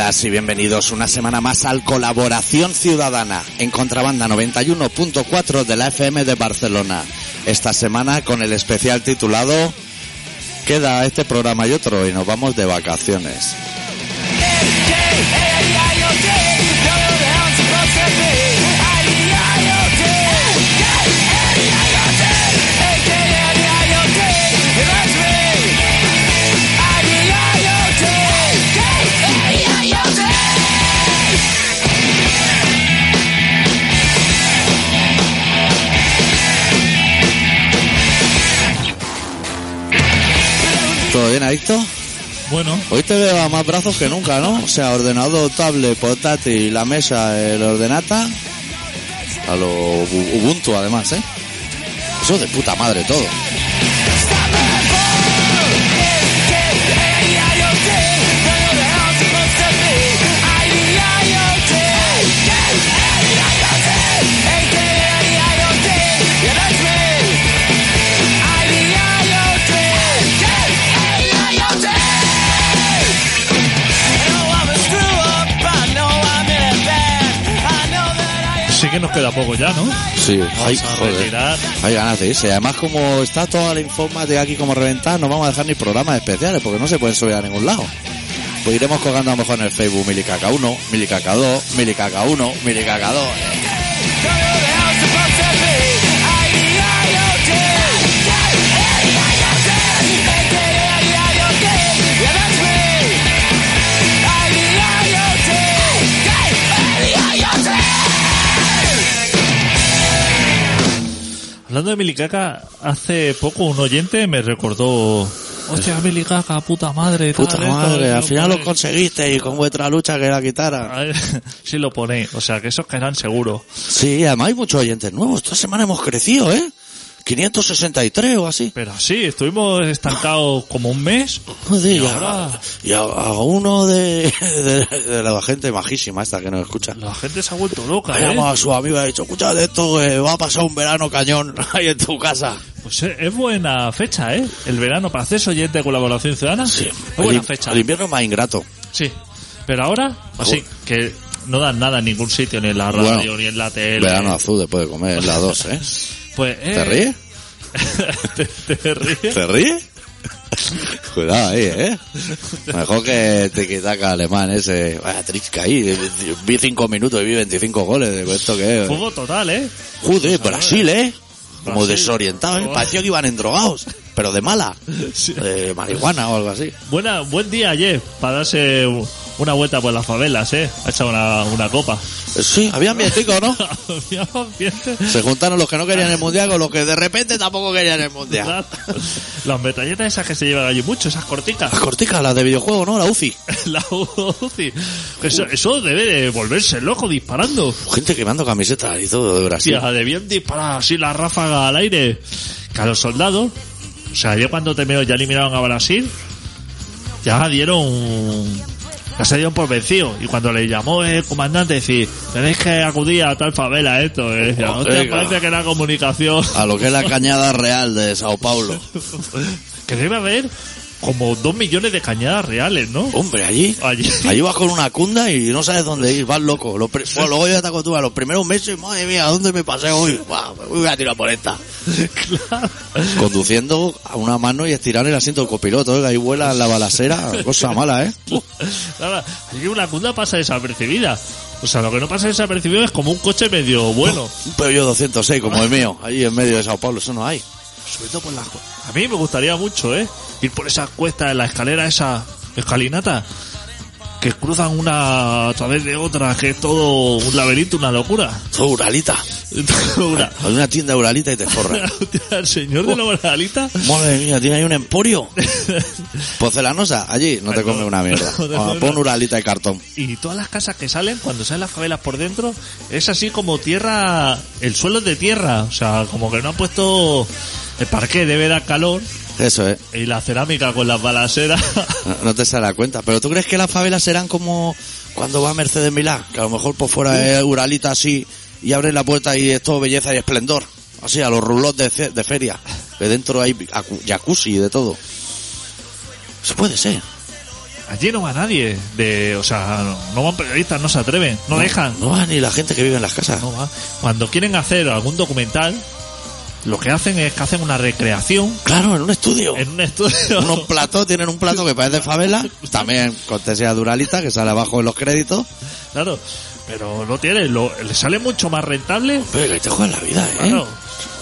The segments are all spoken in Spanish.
Y bienvenidos una semana más al Colaboración Ciudadana en Contrabanda 91.4 de la FM de Barcelona. Esta semana con el especial titulado Queda este programa y otro y nos vamos de vacaciones. ¿Todo bien, Adicto? Bueno, Hoy te veo a más brazos que nunca, ¿no? O sea, ordenador, tablet, portátil, la mesa, el ordenata. A lo Ubuntu, además, ¿eh? Eso de puta madre todo. Sí que nos queda poco ya, ¿no? Sí, Vamos a joder. retirar. Hay ganas de irse. Además, como está toda la informática aquí como reventada, no vamos a dejar ni programas especiales porque no se pueden subir a ningún lado. Pues iremos colgando a lo mejor en el Facebook Milicaca 1, Milicaca 2, Hablando de Milicaca, hace poco un oyente me recordó. Hostia, Milicaca, puta madre. Puta tal, madre, al final lo ponéis". conseguiste y con vuestra lucha que la quitara. Sí lo ponéis, o sea que esos caerán seguro. Sí, además hay muchos oyentes nuevos. Esta semana hemos crecido, ¿eh? 563 o así. Pero sí, estuvimos estancados como un mes. Joder, Y ahora- y a- a uno de, de, de la gente majísima esta que nos escucha. La gente se ha vuelto loca, ¿eh? a su amigo y ha dicho, escucha de esto, que va a pasar un verano cañón ahí en tu casa. Pues es es buena fecha, ¿eh? El verano para hacer oyente de colaboración ciudadana. Sí, Es buena el, fecha. el invierno es más ingrato. Sí. Pero ahora, así, que no dan nada en ningún sitio, ni en la radio, Bueno, ni en la tele. Verano azul después de comer, la dos, ¿eh? Pues, eh, ¿Te ríes? ¿Te, te ríes? ¿Te ríes? Cuidado ahí, ¿eh? Mejor que te quitaca alemán ese. Vaya trisca ahí. Vi cinco minutos y vi 25 goles. ¿De esto qué es? Fuego total, ¿eh? Joder, Brasil, ¿eh? Como Brasil. desorientado, ¿eh? Parecía que iban endrogados. Pero de mala. De marihuana o algo así. Buena, buen día ayer para darse una vuelta por las favelas, ¿eh? Ha echado una, una copa. Sí, había ambientico, ¿no? Había ambiente. Se juntaron los que no querían el mundial con los que de repente tampoco querían el mundial. Las metralletas esas que se llevan allí mucho, esas corticas. Las corticas, las de videojuego, ¿no? La UCI. La UCI. Eso, eso debe de volverse loco disparando. Gente quemando camisetas y todo de Brasil. Tía, debían disparar así la ráfaga al aire. Que a los soldados, o sea, yo cuando terminó, ya eliminaron a Brasil, ya dieron, ya se dieron por vencido. Y cuando le llamó el comandante, decir, tenéis que acudir a tal favela esto, eh, decía, hostia, Venga. parece que era comunicación. A lo que es la cañada real de Sao Paulo. Que debe haber como dos millones de cañadas reales, ¿no? Hombre, allí. Allí. Allí vas con una cunda y no sabes dónde ir, vas loco. Los pri- bueno, luego ya te acostumbras. Los primeros meses, madre mía, ¿a dónde me pasé hoy? Buah, me voy a tirar por esta. claro. Conduciendo a una mano y estirar el asiento del copiloto. Oiga, ahí vuela la balacera. Cosa mala, ¿eh? Nada, una cunda pasa desapercibida. O sea, lo que no pasa desapercibido es como un coche medio bueno. Un Peugeot 206 como el mío. Ahí en medio de Sao Paulo. Eso no hay. Sobre todo por las... A mí me gustaría mucho, ¿eh? Ir por esa cuesta, en la escalera esa escalinata, que cruzan una a través de otra, que es todo un laberinto, una locura. Todo Uralita. Una- Hay una tienda de Uralita y te forra. El señor de la moralita. Madre mía, tiene ahí un emporio. Porcelanosa, allí no te come una mierda. Pon Uralita y cartón. Y todas las casas que salen, cuando salen las favelas por dentro, es así como tierra, el suelo es de tierra, o sea, como que no han puesto el parque debe dar calor Eso es. y la cerámica con las balaseras. No, no te sale la cuenta. Pero ¿tú crees que las favelas serán como cuando va Mercedes Milán? Que a lo mejor por fuera es Uralita así y abre la puerta y es todo belleza y esplendor. Así, a los rulos de, fe- de feria. Que dentro hay acu- jacuzzi y de todo. Eso puede ser. allí no va nadie. De, o sea, no, no van periodistas, no se atreven, no, dejan. No va ni la gente que vive en las casas. No va. Cuando quieren hacer algún documental, lo que hacen es que hacen una recreación Claro, en un estudio. en un estudio. Unos platos, tienen un plato que parece favela, también cortesía Duralita, que sale abajo en los créditos. Claro, pero no tiene, lo, le sale mucho más rentable. Pero que te juegas la vida, ¿eh? Claro.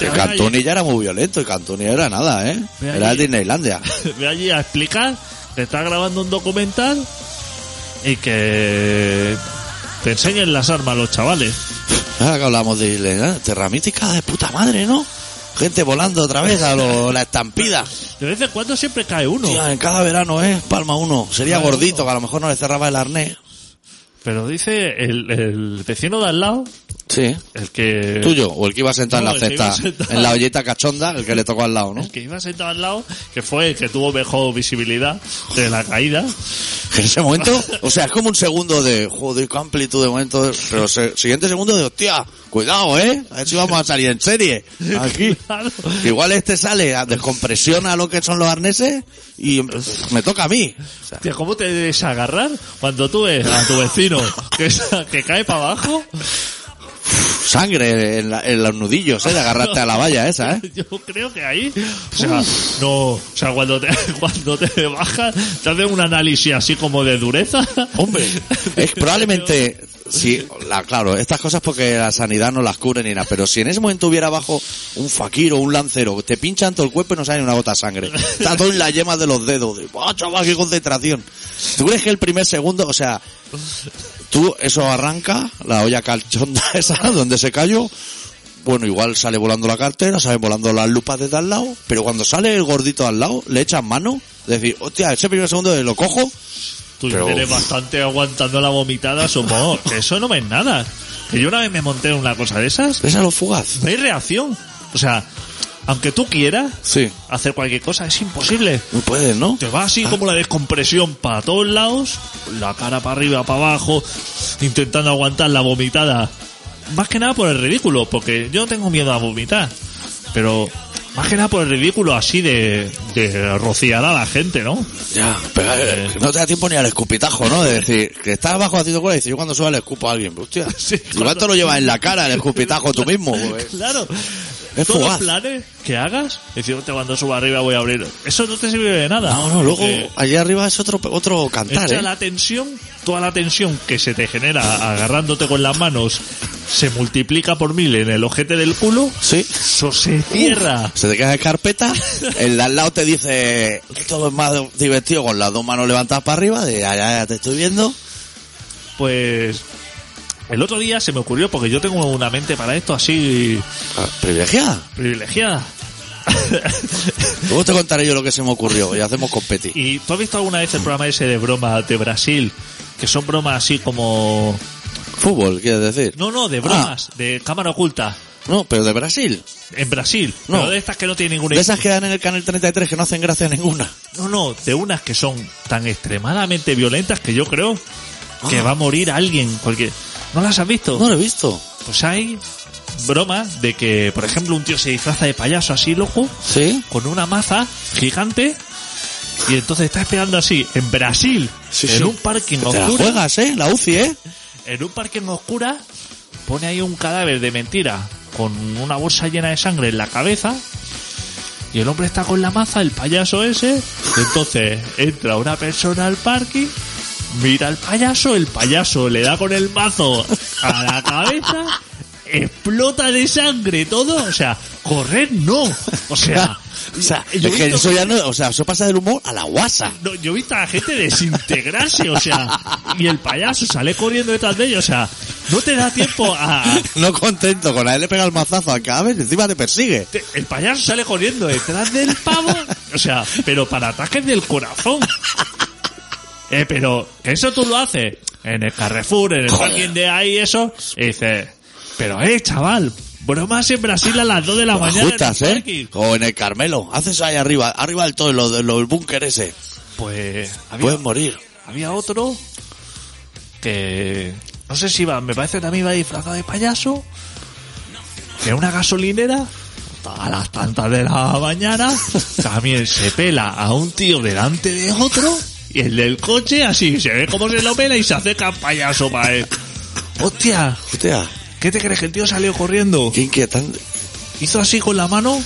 Vas Cantoni ya era muy violento y Cantoni era nada, ¿eh? Ve Era allí. Disneylandia. ve allí a explicar que está grabando un documental y que te enseñen las armas a los chavales. Ahora que hablamos de Disneylandia, Terra Mítica de puta madre, ¿no? Gente volando otra vez a lo- la estampida. De vez en cuando siempre cae uno. Tía, en cada verano, ¿eh? Palma uno. Sería gordito, uno. que a lo mejor no le cerraba el arnés. Pero dice el, el vecino de al lado, Sí. el que... Tuyo, o el que iba sentado No, en la cesta, sentado. en la ollita cachonda, el que le tocó al lado, ¿no? El que iba sentado al lado, que fue el que tuvo mejor visibilidad de la caída. En ese momento, o sea, es como un segundo de, joder, qué amplitud de momento, pero se- siguiente segundo de, hostia, cuidado, ¿eh? A ver si vamos a salir en serie. Aquí. Claro. Igual este sale, a- descompresiona lo que son los arneses y me toca a mí. O sea, Hostia, ¿cómo te debes agarrar cuando tú ves a tu vecino que, que cae para abajo? Sangre en, la- en los nudillos, ¿eh? De agarrarte a la valla esa, ¿eh? Yo creo que ahí, o sea, no, o sea, cuando te, cuando te bajas, te hacen un análisis así como de dureza. Hombre, es probablemente, sí, la, claro, estas cosas porque la sanidad no las cubre ni nada, pero si en ese momento hubiera abajo un fakir o un lancero, te pinchan todo el cuerpo y no sale una gota de sangre. Está todo en la yema de los dedos. De, ¡Ah, chaval, qué concentración! ¿Tú crees que el primer segundo, o sea, tú, eso arranca, la olla calchonda esa, donde se cayó, bueno, igual sale volando la cartera, salen volando las lupas desde al lado, pero cuando sale el gordito al lado, le echan mano, decir, hostia, ese primer segundo de lo cojo, Tú Pero- tienes bastante aguantando la vomitada, supongo. Eso no me es nada. Que yo una vez me monté en una cosa de esas, ves a lo fugaz. no hay reacción. O sea, aunque tú quieras Sí. hacer cualquier cosa, es imposible. No puedes, ¿no? Te va así como la descompresión para todos lados, la cara para arriba, para abajo, intentando aguantar la vomitada. Más que nada por el ridículo, porque yo no tengo miedo a vomitar. Pero más que nada por el ridículo así de, de rociar a la gente, ¿no? Ya, pero eh, no te da tiempo ni al escupitajo, ¿no? De decir, que estás abajo haciendo cola y dices, yo cuando suba le escupo a alguien. Pero, hostia, Sí, cuando- te lo llevas en la cara el escupitajo tú mismo. pues. Claro. Es Todos los fugaz. planes que hagas, decir, "Hostia, cuando suba arriba voy a abrir. Eso no te sirve de nada. No, no, luego Porque allí arriba es otro otro cantar, echa ¿eh? la tensión, toda la tensión que se te genera agarrándote con las manos se multiplica por mil en el ojete del culo. Sí. Eso se cierra. Se te queda de carpeta, el de al lado te dice, todo es más divertido con las dos manos levantadas para arriba, de ya, ya te estoy viendo. Pues el otro día se me ocurrió, porque yo tengo una mente para esto así Ah, Privilegiada. privilegiada. Luego te contaré yo lo que se me ocurrió y hacemos competir. ¿Y tú has visto alguna vez el programa ese de broma de Brasil? Que son bromas así como... Fútbol, quieres decir. No, no, de bromas, de cámara oculta. No, pero de Brasil. En Brasil. No. Pero de estas que no tienen ninguna... De esas que dan en el canal 33 que no hacen gracia ninguna. No, no, de unas que son tan extremadamente violentas que yo creo que Ah. va a morir alguien. Porque... ¿No las has visto? No lo he visto. Pues hay bromas de que, por ejemplo, un tío se disfraza de payaso así loco ¿Sí? con una maza gigante y entonces está esperando así en Brasil Sí, en sí. un parking Te la oscuro juegas, ¿eh? La UCI, ¿eh? en un parking oscura pone ahí un cadáver de mentira con una bolsa llena de sangre en la cabeza y el hombre está con la maza el payaso ese entonces entra una persona al parking mira al payaso el payaso le da con el mazo a la cabeza explota de sangre todo o sea correr no o sea O sea, yo es que eso ya no, o sea, eso pasa del humor a la guasa. no, yo he visto a la gente desintegrarse, o sea, y el payaso sale corriendo detrás de ellos, o sea, no te da tiempo a... No contento con a él le pega el mazazo al cadáver y encima te persigue. te- el payaso sale corriendo detrás del pavo, o sea, pero para ataques del corazón. Eh, pero, que eso tú lo haces en el Carrefour, en el parking de ahí, eso, y dices, pero eh, chaval, bromas en Brasil a las 2 de la mañana. en el Justas, ¿eh? O en el Carmelo. Haces ahí arriba, arriba del todo, lo del búnker ese. Pues, había, Puedes morir. Había otro que no sé si iba, me parece que también iba disfrazado de payaso. Que una gasolinera, a las tantas de la mañana, también se pela a un tío delante de otro. Y el del coche así, se ve cómo se lo pela y se acerca payaso para él. Hostia, Hostia, ¿qué te crees que el tío salió corriendo? qué inquietante. Hizo así con la mano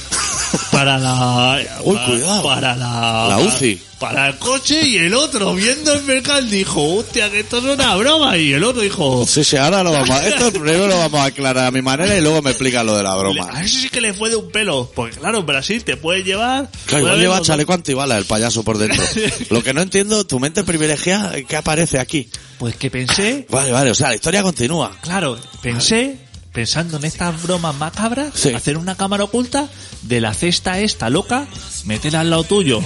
para la... Uy, para, cuidado. Para la... La UCI. Para el coche y el otro viendo el mercado dijo, hostia, que esto es una broma. Y el otro dijo, Sí, sí, ahora lo vamos a... Esto primero lo vamos a aclarar a mi manera y luego me explica lo de la a broma. ese sí que le fue de un pelo. Porque claro, en Brasil te puede llevar... Claro, igual lleva chaleco antibala el payaso por dentro. Lo que no entiendo, tu mente privilegiada, ¿qué aparece aquí? Pues que pensé, Vale, vale, o sea, la historia continúa. claro, pensé, pensando en estas bromas macabras, Sí. hacer una cámara oculta de la cesta esta loca, meter al lado tuyo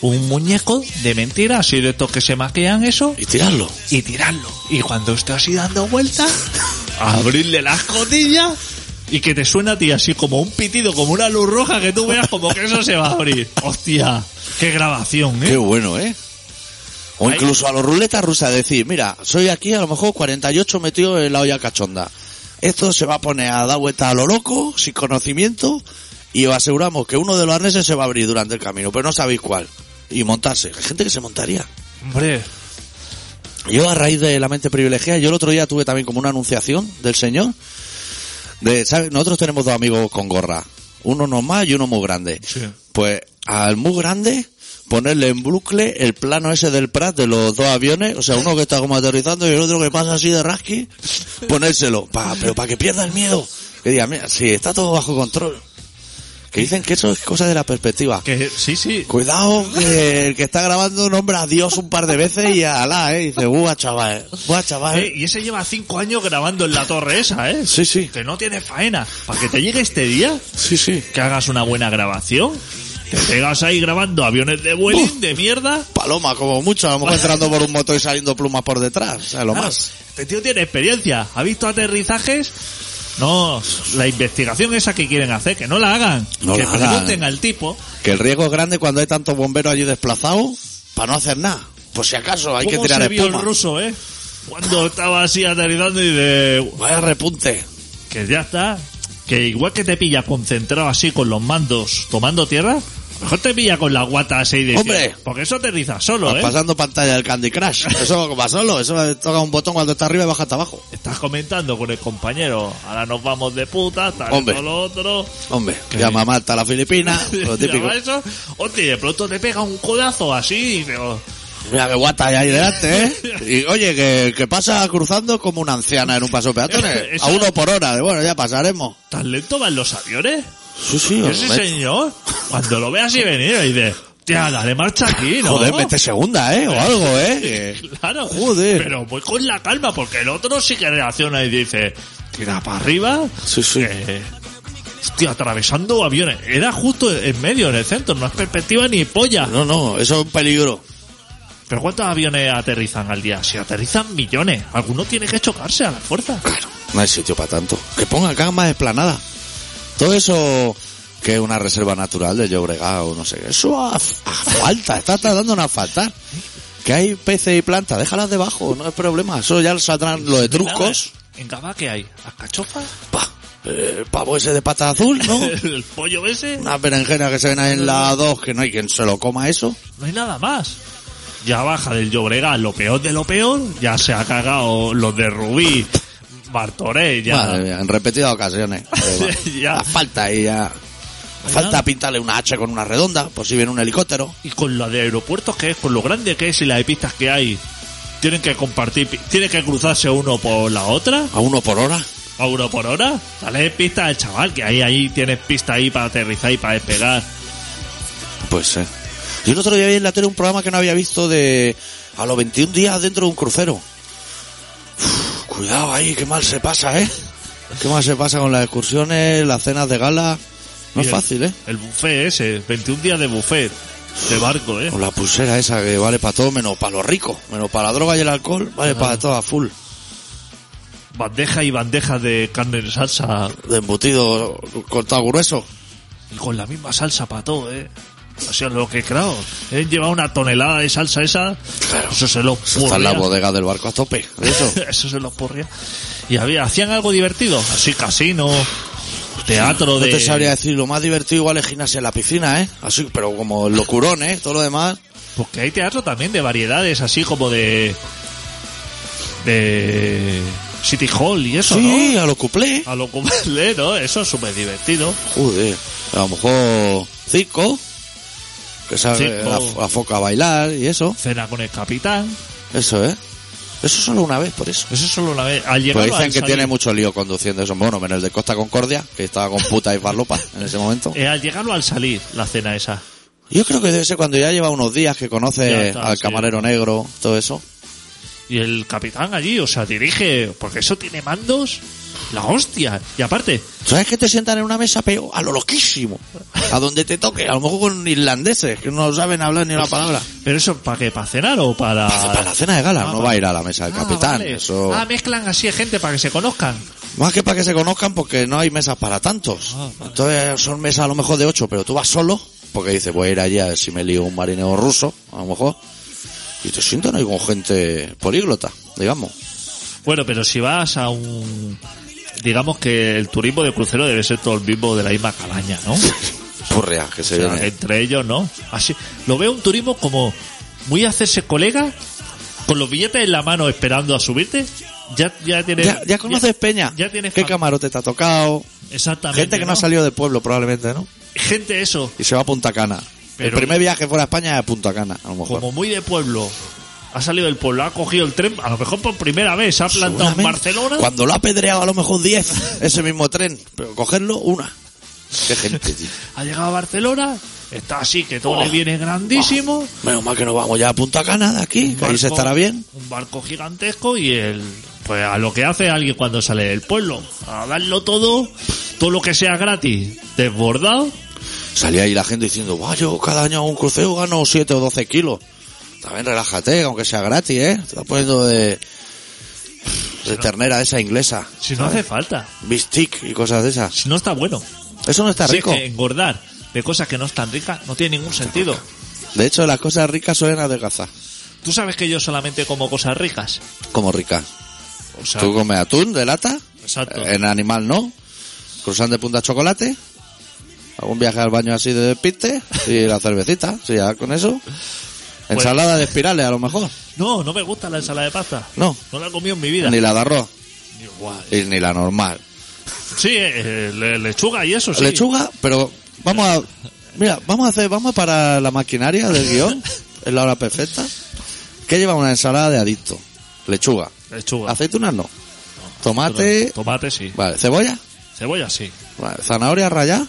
un muñeco de mentira, así de estos que se maquean eso, Y tirarlo. y tirarlo. Y cuando esté así dando vueltas, abrirle las cotillas y que te suena a ti así como un pitido, como una luz roja que tú veas como que eso se va a abrir. Hostia, qué grabación, Qué ¿eh? bueno, ¿eh? O incluso a los ruletas rusas decir, mira, soy aquí a lo mejor 48 metido en la olla cachonda. Esto se va a poner a dar vuelta a lo loco, sin conocimiento, y os aseguramos que uno de los arneses se va a abrir durante el camino, pero no sabéis cuál. Y montarse. Hay gente que se montaría. Hombre, Yo a raíz de la mente privilegiada, yo el otro día tuve también como una anunciación del Señor. De, ¿sabes? Nosotros tenemos dos amigos con gorra. Uno normal y uno muy grande. Sí. Pues al muy grande, ponerle en bucle el plano ese del Prat de los dos aviones, o sea, uno que está como aterrizando y el otro que pasa así de rasqui, ponérselo, pa, pero para que pierda el miedo. Que diga, mira, sí, está todo bajo control. Que dicen que eso es cosa de la perspectiva. que sí, sí. Cuidado que el que está grabando nombra a Dios un par de veces y a Alá, eh. Y dice, buah chaval, buah chaval. Eh, y ese lleva cinco años grabando en la torre esa, ¿eh? Sí, sí, Que no tiene faena. Para que te llegue este día, sí, sí. que hagas una buena grabación. Te pegas ahí grabando aviones de Uf. de mierda. Paloma, como mucho, a lo mejor entrando por un motor y saliendo plumas por detrás, o sea, lo Claro, más. Este tío tiene experiencia. ¿Ha visto aterrizajes? No, la investigación esa que quieren hacer, que no la hagan. No que la hagan. pregunten al tipo. Que el riesgo es grande cuando hay tantos bomberos allí desplazados para no hacer nada. Por si acaso hay que ¿Cómo tirar se vio espuma. el ruso, eh? Cuando estaba así aterrizando y de... Vaya repunte. Que ya está. Que igual que te pilla concentrado así con los mandos tomando tierra, mejor te pilla con la guata así de... ¡Hombre! Porque eso aterriza solo, ¿eh? Pasando pantalla del Candy Crush. Eso va solo, eso toca un botón cuando está arriba y baja hasta abajo. Estás comentando con el compañero, ahora nos vamos de puta, tal, Hombre. esto, lo otro... Hombre, ¿Qué? llama Marta a la Filipina, lo típico. Llama eso, hostia, y de pronto te pega un codazo así y oh, Mira qué guata hay ahí delante, ¿eh? Y oye, que, que pasa cruzando como una anciana en un paso peatones. Eso- A uno por hora. De, bueno, ya pasaremos. ¿tan lento van los aviones? Sí, sí. Señor, cuando lo ve así venir, dice, tía, dale marcha aquí, ¿no? Joder, mete segunda, ¿eh? O algo, ¿eh? Claro. Joder. Pero voy con la calma, porque el otro sí que reacciona y dice, tira para arriba. Sí, sí. eh, estoy atravesando aviones. Era justo en medio, en el centro, no es perspectiva ni polla. No, no, eso es un peligro. Pero ¿cuántos aviones aterrizan al día? Si aterrizan millones, alguno tiene que chocarse a la fuerza. No hay sitio para tanto. Que pongan acá más esplanada. Todo eso que es una reserva natural de Llobregat o no sé qué. Eso a, a falta, está tardando en faltar. Que hay peces y plantas, déjalas debajo, no es problema. Eso ya saldrán lo de trucos. ¿En Gaba qué hay? ¿Alcachofa? Pa, eh, pavo ese de pata azul, ¿no? ¿El pollo ese? Una berenjena que se ven ahí en la 2, que no hay quien se lo coma eso. No hay nada más. Ya baja del Llobregat lo peor de lo peor, ya se ha cagado los de Rubí, Martorell, ya. Madre mía, en repetidas ocasiones. Ya. La falta y ya. Falta pintarle una H con una redonda, por si viene un helicóptero. Y con la de aeropuertos que es, con lo grande que es y la de pistas que hay, tienen que compartir, pi- tiene que cruzarse uno por la otra, A uno por hora. a uno por hora. Dale pista al chaval, que ahí, ahí tienes pista ahí para aterrizar y para despegar. Pues sí. Yo el otro día vi en la tele un programa que no había visto de a los 21 días dentro de un crucero. Uf, cuidado ahí, qué mal se pasa, ¿eh? Qué mal se pasa con las excursiones, las cenas de gala. No Y es el- fácil, ¿eh? El buffet ese, 21 días de buffet, de barco, eh. Con la pulsera esa que vale para todo menos para los ricos. Menos para la droga y el alcohol, vale para todo a full. Bandeja y bandeja de carne en salsa, De embutido cortado grueso. y con la misma salsa para todo, eh. O sea, lo que claro, eh, lleva una tonelada de salsa esa, eso se lo Eso está en la bodega del barco a tope. Eso. Eso se lo porría. Y había, hacían algo divertido, así casino, teatro No de... te sabría decir, lo más divertido igual es gimnasia en la piscina, ¿eh? Así, pero como locurón, ¿eh? Todo lo demás. Porque hay teatro también de variedades, así como de. de. City Hall y eso, Sí, ¿no? a lo cuplé. A lo como ¿no? Eso es súper divertido. Joder, a lo mejor circo, que sabe Circo. la, la foca a bailar y eso. Cena con el capitán. Eso, ¿eh? Eso solo una vez, por eso. Eso es solo una vez. Al llegar Pues dicen al que salir. tiene mucho lío conduciendo eso. Bueno, menos el de Costa Concordia, que estaba con puta y farlopa en ese momento. Eh, al llegar o al salir, la cena esa. Yo creo que debe ser cuando ya lleva unos días que conoce está, al sí. camarero negro, todo eso. Y el capitán allí, o sea, dirige, porque eso tiene mandos, la hostia. Y aparte, ¿Sabes que te sientan en una mesa, pero a lo loquísimo? A donde te toque, a lo mejor con irlandeses, que no saben hablar ni una palabra. ¿pero eso para qué? ¿Para cenar o para...? Para la cena de gala, Ah, no va a ir a la mesa del Ah, capitán. vale. Eso... Ah, mezclan así gente para que se conozcan. Más que para que se conozcan porque no hay mesas para tantos. Ah, vale. Entonces son mesas a lo mejor de ocho, pero tú vas solo, porque dices, voy a ir allí a ver si me lío un marinero ruso, a lo mejor. Y te sientan ahí con gente políglota, digamos. Bueno, pero si vas a un... Digamos que el turismo de crucero debe ser todo el mismo de la misma calaña, ¿no? Purria, que se O sea, viene. entre ellos, ¿no? Así, lo veo un turismo como muy hacerse colega, con los billetes en la mano esperando a subirte. Ya, ya tienes... Ya, ya conoces Peña. ya tienes ¿Qué camarote te ha tocado? Exactamente. Gente que no ha salido del pueblo probablemente, ¿no? Gente eso, Y se va a Punta Cana. Pero- el primer viaje fuera a España es a Punta Cana, a lo mejor. como muy de pueblo. Ha salido del pueblo, ha cogido el tren, a lo mejor por primera vez, se ha plantado en. Barcelona. Cuando lo ha apedreado a lo mejor 10, ese mismo tren. Pero cogerlo, una. Qué gente, tío. Ha llegado a Barcelona, está así, que todo Oh. le viene grandísimo. Menos mal que nos vamos ya a Punta Cana de aquí, que ahí se barco- estará bien. Un barco gigantesco y el, pues a lo que hace alguien cuando sale del pueblo, a darlo todo, todo lo que sea gratis, desbordado. Salía ahí la gente diciendo, "Buah, yo cada año un crucero gano 7 o 12 kilos. También relájate, aunque sea gratis, ¿eh? Te estás poniendo de, de ternera esa inglesa. Si no hace falta, Bistic y cosas de esas. si no está bueno. Eso no está Si es rico. que engordar de cosas que no están ricas no tiene ningún sentido. De hecho, las cosas ricas suelen adelgazar. Tú sabes que yo solamente como cosas ricas. Como ricas. O sea, Tú comes atún de lata, exacto. en animal no. Cruzan de punta chocolate. Algún viaje al baño así de despiste. Y la cervecita, sí, ya con eso. Pues- Ensalada de espirales a lo mejor. No, no me gusta la ensalada de pasta. No. No la he comido en mi vida. Ni la de arroz. Y ni la normal. Sí, eh, le- lechuga y eso sí. Lechuga, pero vamos a... Mira, vamos a hacer, vamos para la maquinaria del guion. Es la hora perfecta. ¿Qué lleva una ensalada de adicto? Lechuga. Lechuga. Aceitunas no. Tomate. Tomate sí. Vale, cebolla. Cebolla sí. Vale, zanahoria rallada.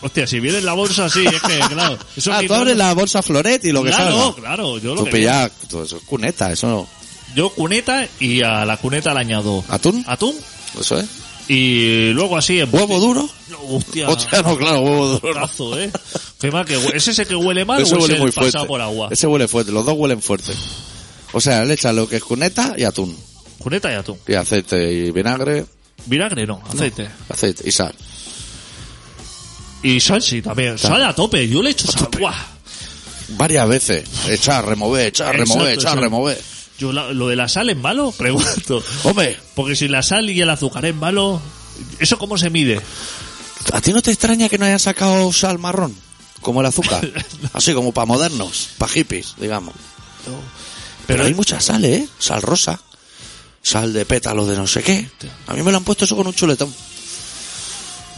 Hostia, si viene en la bolsa así, es que, claro. Eso Ah, tú abres la bolsa floret y lo que Claro, salga. claro. Yo lo Tú que tú, eso es cuneta, eso no. Yo cuneta y a la cuneta le añado ¿Atún? atún Eso es. y luego así en ¿Huevo duro? No, hostia. Hostia, no, claro, huevo duro. ¿eh? Qué mal que hue- ¿Es ese que huele mal Eso o es huele el muy pasado fuerte. por agua? Ese huele fuerte, los dos huelen fuerte. O sea, le echas lo que es cuneta y atún. Cuneta y atún. Y aceite y vinagre, Vinagre no, aceite. aceite y sal. Y sal sí también. Sal a tope. Yo le echo sal. ¡Buah! Varias veces. Echar, remover, echar, Exacto, remover, echar, exacto. remover. Yo la- lo de la sal es malo, pregunto. Hombre, Porque si la sal y el azúcar es malo, ¿eso cómo se mide? ¿a ti no te extraña que no hayan sacado sal marrón? Como el azúcar. Así como para modernos, para hippies, digamos. Pero Pero hay mucha sal, ¿eh? Sal rosa. Sal de pétalo de no sé qué. A mí me lo han puesto eso con un chuletón.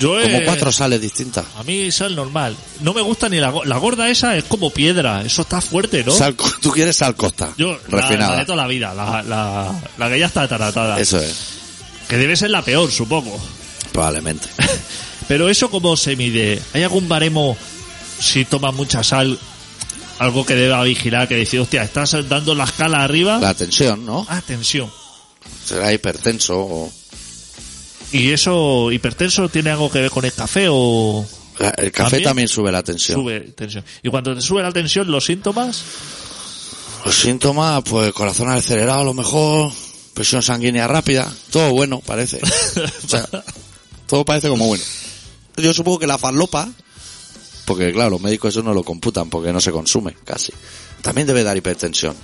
Yo Como eh, cuatro sales distintas. A mí sal normal. No me gusta ni la, la gorda esa, es como piedra. Eso está fuerte, ¿no? Sal, tú quieres sal costa. Yo, la, la refinada. de toda la vida, la, la, la que ya está taratada. Eso es, Que debe ser la peor, supongo. probablemente. Pero eso cómo se mide. ¿Hay algún baremo si toma mucha sal? Algo que deba vigilar, que dice, hostia, estás dando la escala arriba. La tensión, ¿no? Ah, tensión. Será hipertenso o... ¿Y eso, hipertenso, tiene algo que ver con el café o La- El café ¿También? también sube la tensión. sube tensión? Y cuando te sube la tensión, los síntomas, Los síntomas, pues corazón acelerado a lo mejor, presión sanguínea rápida, todo bueno parece. O sea, todo parece como bueno. Yo supongo que la farlopa, porque claro, los médicos eso no lo computan porque no se consume casi, también debe dar hipertensión.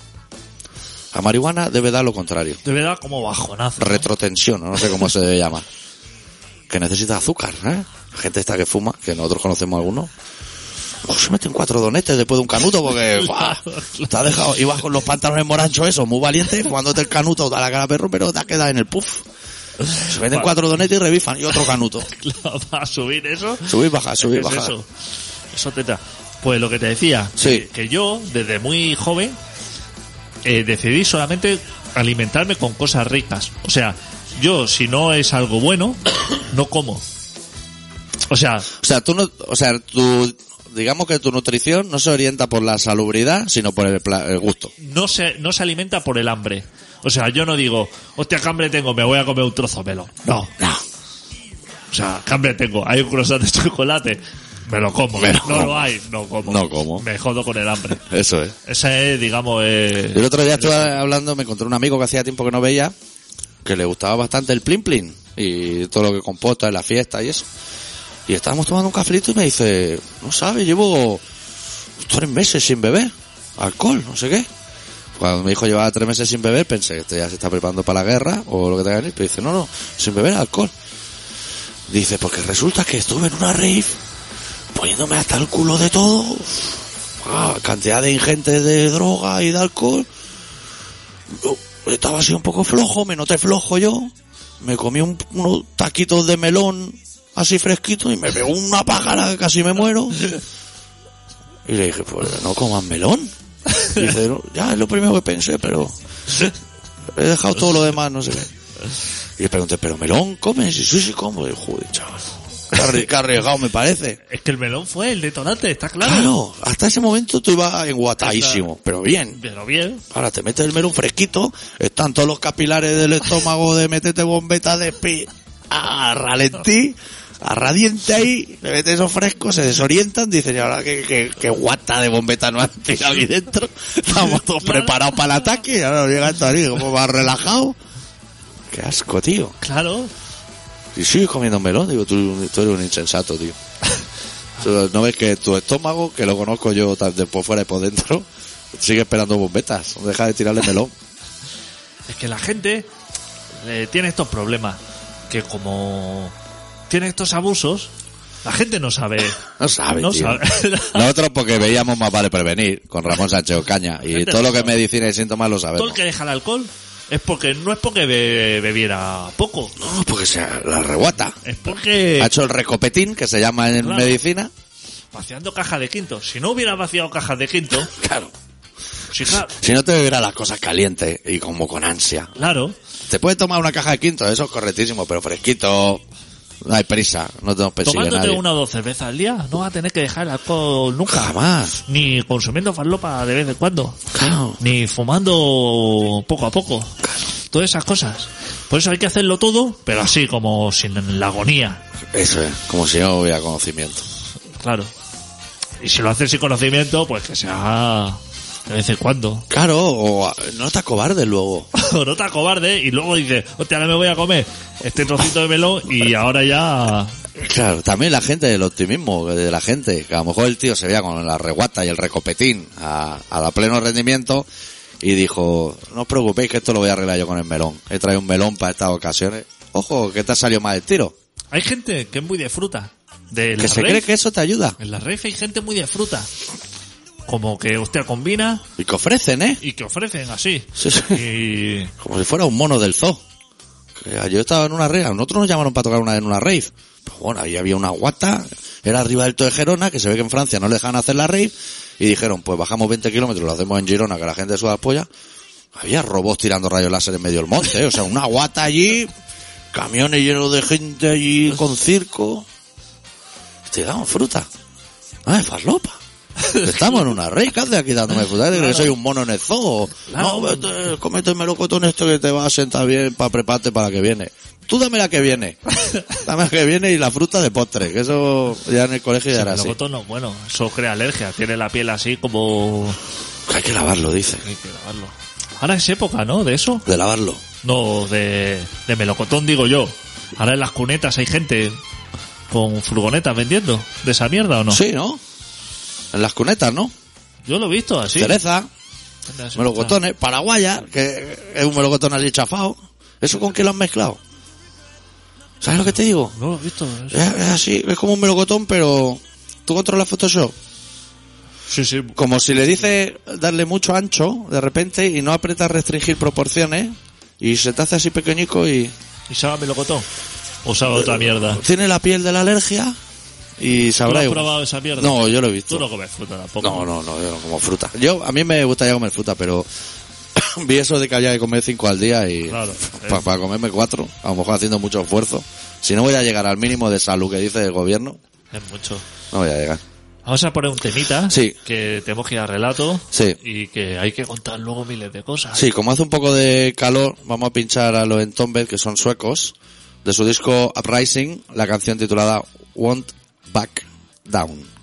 La marihuana debe dar lo contrario, debe dar como bajonazo. ¿no? retrotensión, no sé cómo se llama. Que necesita azúcar, ¿eh? La gente esta que fuma, que nosotros conocemos algunos, Pues se meten cuatro donetes después de un canuto porque ¡guau! te ha dejado, ibas con los pantalones moranchos eso, muy valiente, jugándote el canuto da la cara perro, pero te ha quedado en el puff. Se meten cuatro donetes y revifan y otro canuto. Para subir eso. Subir, bajar, subir, ¿qué es bajar. eso? Eso te da. Pues lo que te decía, Sí. que, que yo, desde muy joven, eh, decidí solamente alimentarme con cosas ricas. O sea, yo, si no es algo bueno, no como. O sea, O sea, tú no, o sea, tu, digamos que tu nutrición no se orienta por la salubridad, sino por el, pla- el gusto. no se, no se alimenta por el hambre. O sea, yo no digo, hostia, qué hambre tengo, me voy a comer un trozo de melón. No. No. O sea, qué hambre tengo, hay un croissant de chocolate, me lo como. Me lo no como. lo hay, no como. No como. Me jodo con el hambre. Eso es. Ese es, digamos, eh, El otro día estuve hablando, me encontré un amigo que hacía tiempo que no veía, que le gustaba bastante el plin plin y todo lo que comporta en la fiesta y eso. Y estábamos tomando un cafelito y me dice, no sabes, llevo tres meses sin beber alcohol, no sé qué. Cuando me dijo llevaba tres meses sin beber, pensé que este ya se está preparando para la guerra o lo que tenga que venir, pero dice, no, no, sin beber alcohol. Dice, porque resulta que estuve en una rave poniéndome hasta el culo de todo. Ah, cantidad de ingente de droga y de alcohol. Yo estaba así un poco flojo, me noté flojo yo. Me comí un- unos taquitos de melón así fresquitos y me pegó una pájara que casi me muero. Y le dije, pues no comas melón. Y dice, "No, ya es lo primero que pensé, pero he dejado todo lo demás, no sé qué. Y le pregunté, ¿pero melón comes? Y sí, sí, como. Y joder, chaval. Qué arri- qué arriesgado me parece. Es que el melón fue el detonante, está claro. Claro, hasta ese momento tú ibas enguatadísimo, pero bien. Pero bien. Ahora te metes el melón fresquito, están todos los capilares del estómago de meterte bombeta de pi a ralentí, a radiante ahí, le metes eso fresco, se desorientan, dicen, y ahora qué, qué guata de bombeta no han tirado aquí dentro, estamos todos preparados para el ataque, y ahora llega esto ahí como más relajado. Qué asco, tío. Claro. Y sigues comiendo melón, digo, tú, tú eres un insensato, tío. ¿No ves que tu estómago, que lo conozco yo tan de por fuera y por dentro, sigue esperando bombetas? Deja de tirarle melón. Es que la gente eh, tiene estos problemas. Que como tiene estos abusos, la gente no sabe. No sabe, No tío. sabe. Nosotros porque veíamos más vale prevenir con Ramón Sánchez Ocaña y todo no lo que sabe. medicina y síntomas lo Todo sabemos. el que deja el alcohol es porque no es porque be- bebiera poco. No, porque sea la reguata. Es porque Ha hecho el recopetín, que se llama en Claro. medicina. vaciando caja de quinto. Si no hubiera vaciado cajas de quinto, Claro. si no te beberás las cosas calientes y como con ansia. claro, Te puedes tomar una caja de quinto, eso es correctísimo, pero fresquito, no hay prisa, no te nos persigue tomándote una o dos cervezas al día, no vas a tener que dejar el alcohol nunca. Jamás. Ni consumiendo farlopa de vez en cuando. Claro. Ni fumando poco a poco. Todas esas cosas. Por eso hay que hacerlo todo, pero así como sin la agonía. Eso es, como si no hubiera conocimiento. Claro. Y si lo haces sin conocimiento, pues que sea de vez en cuando. Claro, o no te acobardes luego. O no te acobarde y luego dices, hostia, ahora me voy a comer este trocito de melón y ahora ya... Claro, también la gente, el optimismo de la gente, que a lo mejor el tío se veía con la reguata y el recopetín a, a la pleno rendimiento y dijo, no os preocupéis que esto lo voy a arreglar yo con el melón. He traído un melón para estas ocasiones. Ojo, que te ha salido mal el tiro. Hay gente que es muy de fruta. De Que se rave. cree que eso te ayuda. En la rave hay gente muy de fruta. Como que, hostia, combina Y que ofrecen, ¿eh? y que ofrecen así. Sí, sí. Y... Como si fuera un mono del zoo. Que Yo estaba en una rave, nosotros nos llamaron para tocar una en una rave. Pues bueno, ahí había una guata, era arriba del Tour de Gerona, que se ve que en Francia no le dejan hacer la rave, y dijeron, pues bajamos 20 kilómetros, lo hacemos en Girona, que la gente suda polla. Había robots tirando rayos láser en medio del monte, ¿eh? o sea, una guata allí, camiones llenos de gente allí con circo. Te daban fruta. Ah, es farlopa. Estamos en una rey, ¿qué haces aquí dándome fruta? ¿Crees que soy un mono en el zoo? Claro. No, vete, cómete el melocotón esto que te va a sentar bien para prepararte para la que viene. Tú dame la que viene. Dame la que viene y la fruta de postre, que eso ya en el colegio ya Sí, era el así. logoto no, bueno, eso crea alergia. Tiene la piel así como... Hay que lavarlo, dice. Hay que lavarlo. Ahora es época, ¿no? De eso. De lavarlo. No, de, de melocotón digo yo. Ahora en las cunetas hay gente con furgonetas vendiendo de esa mierda o no. Sí, ¿no? En las cunetas, ¿no? Yo lo he visto así. Cereza, melocotones, paraguaya, que es un melocotón así chafado. ¿Eso con qué lo han mezclado? ¿Sabes lo que te digo? No lo he visto. Es, es así, es como un melocotón, pero tú controlas Photoshop. Sí, sí. Como si le dice darle mucho ancho de repente y no aprieta restringir proporciones y se te hace así pequeñico y ¿Y sabe melocotón? ¿O sabe otra mierda? tiene la piel de la alergia y ¿Tú sabrá has igual. probado esa mierda? No, yo lo he Tú visto. no comes fruta tampoco. No, no, no, yo no como fruta. Yo, a mí me gustaría comer fruta, pero vi eso de que había que comer cinco al día y Claro. pa- para comerme cuatro, a lo mejor haciendo mucho esfuerzo. Si no voy a llegar al mínimo de salud que dice el gobierno, Es mucho. no voy a llegar. Vamos a poner un temita. Sí. Que tenemos que ir a relato. Sí. Y que hay que contar luego miles de cosas. Sí, como hace un poco de calor, vamos a pinchar a los Entombed, que son suecos, de su disco Uprising, la canción titulada Won't Back Down.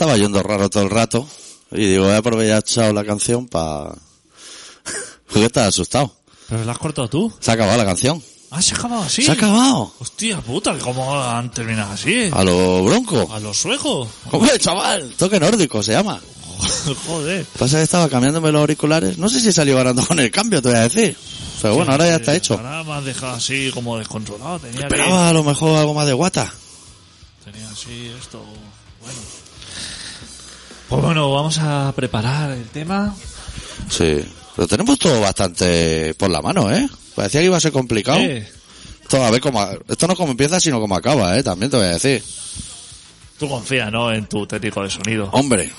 Estaba yendo raro todo el rato. Y digo, voy a aprovechar la canción para... Porque estás asustado. ¿Pero la has cortado tú? Se ha acabado la canción. Ah, se ha acabado así. Se ha acabado. Hostia puta, ¿cómo han terminado así? A lo bronco. A los suecos. Hombre, chaval. Toque nórdico se llama. Joder. Pasa que estaba cambiándome los auriculares. No sé si salió ganando con el cambio, te voy a decir. Pero bueno, ahora ya está hecho. Ahora me has dejado así como descontrolado. Tenía que... Esperaba a lo mejor algo más de guata. Tenía así esto. Bueno. Pues bueno, vamos a preparar el tema. Sí. Lo tenemos todo bastante por la mano, ¿eh? Parecía que iba a ser complicado. Eh, Esto, a ver cómo, esto no como empieza, sino como acaba, ¿eh? También te voy a decir. tú confía, ¿no? En tu técnico de sonido. Hombre,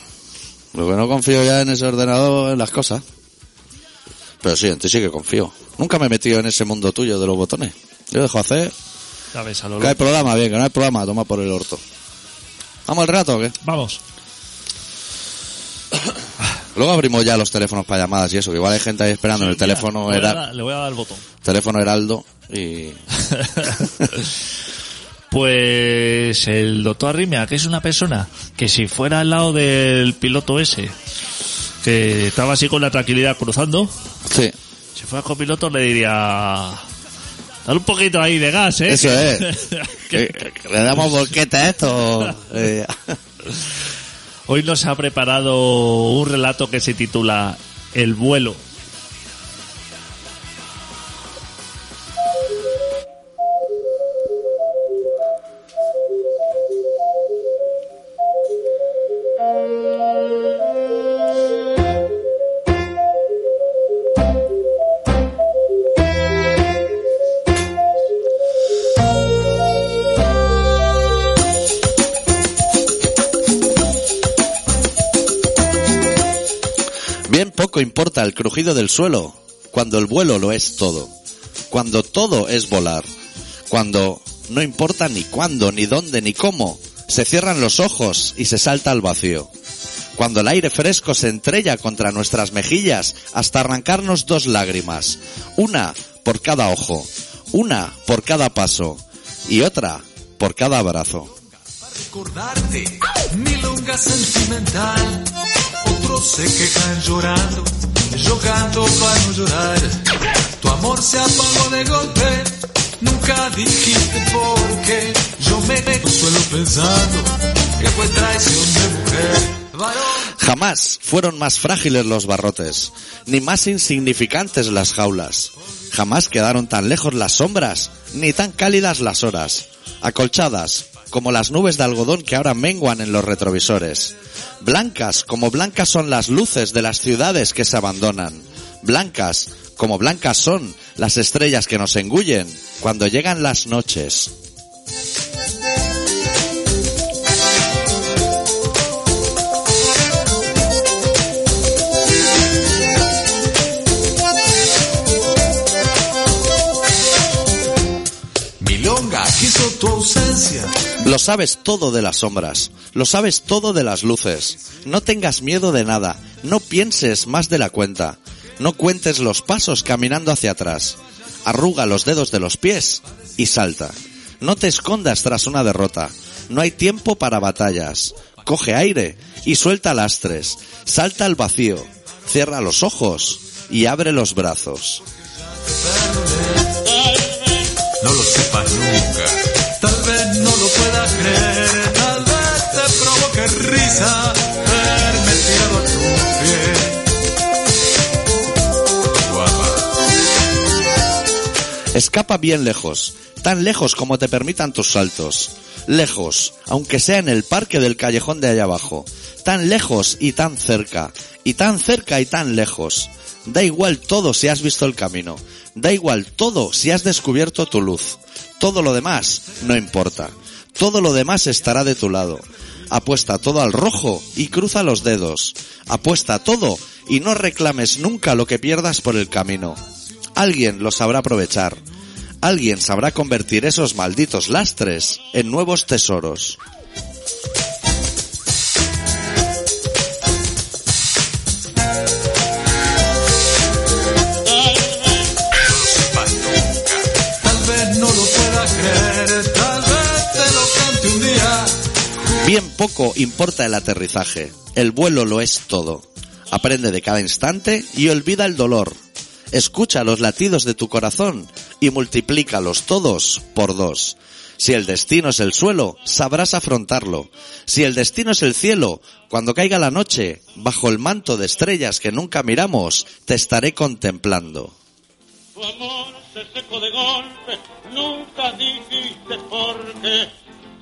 lo que no confío ya en ese ordenador en las cosas. Pero sí, en ti sí que confío. Nunca me he metido en ese mundo tuyo de los botones. Yo dejo hacer. Ves, a lo Que hay programa, bien, que no hay programa, toma por el orto. ¿Vamos al rato o qué? Vamos. Luego abrimos ya los teléfonos para llamadas y eso, que igual hay gente ahí esperando en el Mira, teléfono, era, le voy a dar el botón. teléfono Heraldo y... Pues el doctor Arrimia, que es una persona que si fuera al lado del piloto ese, que estaba así con la tranquilidad cruzando, Sí, si fuera copiloto le diría, dale un poquito ahí de gas, ¿eh? eso es. Que- Que- que ¿Le damos bolquete a esto? Hoy nos ha preparado un relato que se titula El vuelo. Importa el crujido del suelo cuando el vuelo lo es todo. Cuando todo es volar. Cuando no importa ni cuándo, ni dónde, ni cómo. Se cierran los ojos y se salta al vacío. Cuando el aire fresco se entrella contra nuestras mejillas hasta arrancarnos dos lágrimas. Una por cada ojo. Una por cada paso. Y otra por cada abrazo. recordarte sentimental. Otros se quejan llorando, jogando para no llorar. Tu amor se apagó de golpe, nunca dijiste por qué. Yo me consuelo pensando que fue traición de mujer. Jamás fueron más frágiles los barrotes, ni más insignificantes las jaulas. Jamás quedaron tan lejos las sombras, ni tan cálidas las horas, acolchadas como las nubes de algodón que ahora menguan en los retrovisores. Blancas como blancas son las luces de las ciudades que se abandonan. Blancas como blancas son las estrellas que nos engullen cuando llegan las noches. milonga quiso tu ausencia. Lo sabes todo de las sombras, lo sabes todo de las luces. No tengas miedo de nada, no pienses más de la cuenta. No cuentes los pasos caminando hacia atrás. Arruga los dedos de los pies y salta. No te escondas tras una derrota. No hay tiempo para batallas. Coge aire y suelta lastres. Salta al vacío. Cierra los ojos y abre los brazos. No lo sepas nunca. Puedas creer. Tal vez te provoque risa verme a tu pie. Guapa. Escapa bien lejos, tan lejos como te permitan tus saltos. Lejos, aunque sea en el parque del callejón de allá abajo. Tan lejos y tan cerca, y tan cerca y tan lejos. Da igual todo si has visto el camino. Da igual todo si has descubierto tu luz. Todo lo demás no importa. Todo lo demás estará de tu lado. Apuesta todo al rojo y cruza los dedos. Apuesta todo y no reclames nunca lo que pierdas por el camino. Alguien lo sabrá aprovechar. Alguien sabrá convertir esos malditos lastres en nuevos tesoros. Bien poco importa el aterrizaje. El vuelo lo es todo. Aprende de cada instante y olvida el dolor. Escucha los latidos de tu corazón y multiplícalos todos por dos. Si el destino es el suelo, sabrás afrontarlo. Si el destino es el cielo, cuando caiga la noche, bajo el manto de estrellas que nunca miramos, te estaré contemplando. Tu amor se secó de golpe, nunca dijiste por.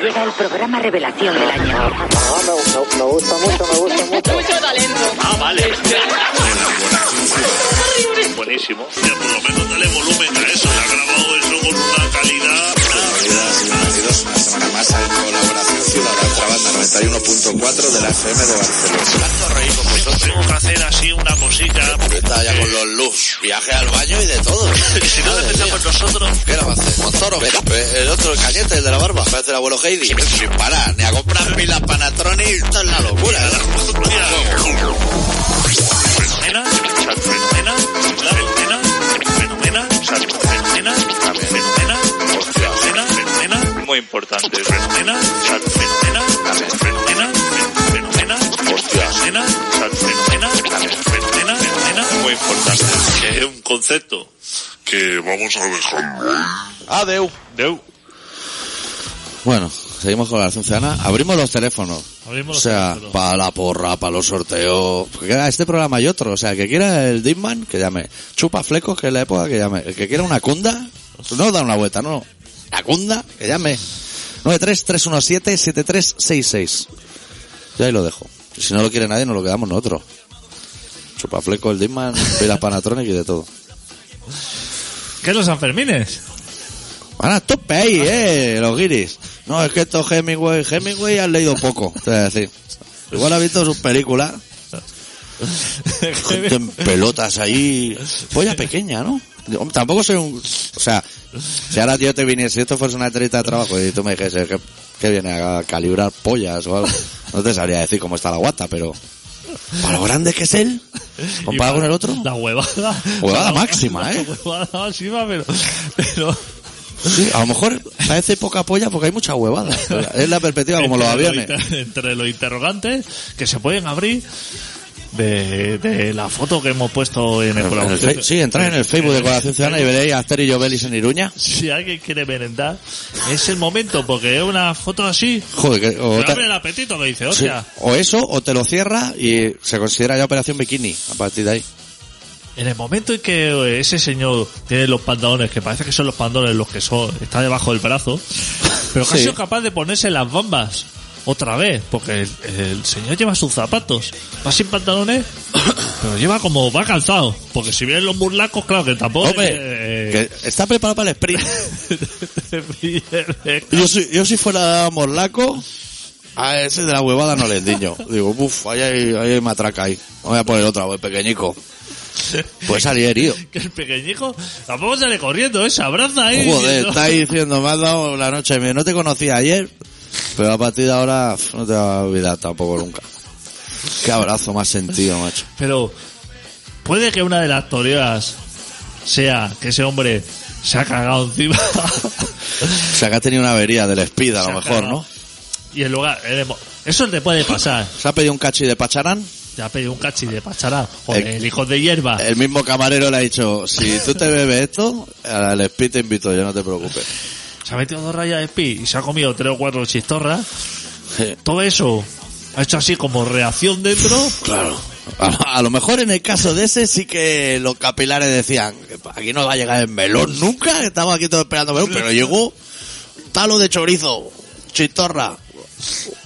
que llega el programa Revelación del año. No, me, me, me gusta mucho, me gusta mucho. mucho talento. Ah, vale. Este. Buenísimo. Ya por lo menos dale volumen a eso. Se ha grabado eso con una calidad. Bienvenidos una semana más a Colaboración Ciudadana Banda 91.4 de la FM de Barcelona. Yo tengo que hacer así una cosita. Está ya con los luz? viaje al baño y de todo. si no empezamos nosotros. ¿Qué la va a hacer? Montoro, eh, el otro, el cañete, el de la barba. Parece el abuelo Heidi. Sin parar, ni a comprar pilas panatroni, esto es la locura fenomenal, fenomenal, fenomenal, fenomenal. Muy importante. Que es un concepto. Que vamos a dejarlo. Adeu. Deu. Bueno, seguimos con la relación ciudadana. Abrimos los teléfonos. Abrimos O sea, para la porra, para los sorteos. Este programa y otro. O sea, el que quiera el Disman, que llame. Chupa flecos, que es la época, que llame. El que quiera una cunda, no da una vuelta, no. La cunda, que llame. 933177366. Ya ahí lo dejo. Si no lo quiere nadie, nos lo quedamos nosotros. Chupa flecos, el Disman, pilas Panatronic y de todo. ¿Qué es los Sanfermines? Van a tope ahí, eh, los guiris. No, es que esto Hemingway, Hemingway has leído poco, te voy a decir. Igual ha visto sus películas, gente en pelotas ahí, polla pequeña, ¿no? Yo Tampoco soy un, o sea, si ahora yo te viniese, si esto fuese una entrevista de trabajo y tú me dijese que, que viene a calibrar pollas o algo, no te sabría decir cómo está la guata, pero para lo grande que es él, comparado con el otro, La huevada. Huevada máxima, ¿eh? Huevada máxima, pero, pero, sí, a lo mejor parece poca polla porque hay mucha huevada. Es la perspectiva como los aviones. inter- entre los interrogantes que se pueden abrir de, de la foto que hemos puesto en el En el sí, entráis en el Facebook de Colaboración Ciudadana y veréis a Aster y Jovelis en Iruña. Si alguien quiere merendar, es el momento, porque es una foto así. Joder, que, o, Te te- abre el apetito que dice, sí, hostia. o eso, o te lo cierra y se considera ya operación bikini a partir de ahí. En el momento en que ese señor tiene los pantalones, que parece que son los pantalones los que son, está debajo del brazo, pero que ha Sí. sido capaz de ponerse las bombas otra vez, porque el, el señor lleva sus zapatos, va sin pantalones, pero lleva como, va calzado, porque si vienen los murlacos, claro que tampoco... Hombre, eh, que está preparado para el sprint. Yo si, yo si fuera morlaco, a ese de la huevada no le endiño. Digo, uff, ahí hay, ahí hay matraca ahí. Voy a poner otra, voy pequeñico. Puede salir herido. que el pequeñico tampoco sale corriendo, ¿eh? se abraza ahí. Joder, diciendo- está ahí diciendo, me has dado la noche, no te conocí ayer, pero a partir de ahora no te vas a olvidar tampoco nunca. Qué abrazo más sentido, macho. Pero puede que una de las teorías sea que ese hombre se ha cagado encima O sea, que ha tenido una avería del speed a Se lo mejor, cagado. ¿no? y en lugar mo- eso te puede pasar Se ha pedido un cachi de pacharán. te ha pedido un cachi de pachará o El- el hijo de hierba El mismo camarero le ha dicho, si tú te bebes esto, al speed te invito yo, no te preocupes. Se ha metido dos rayas de speed y se ha comido tres o cuatro chistorras Sí, todo eso ha hecho así como reacción dentro claro. A, a lo mejor en el caso de ese sí que los capilares decían, aquí no va a llegar el melón nunca, estamos aquí todos esperando melón, pero llegó talo de chorizo, chistorra,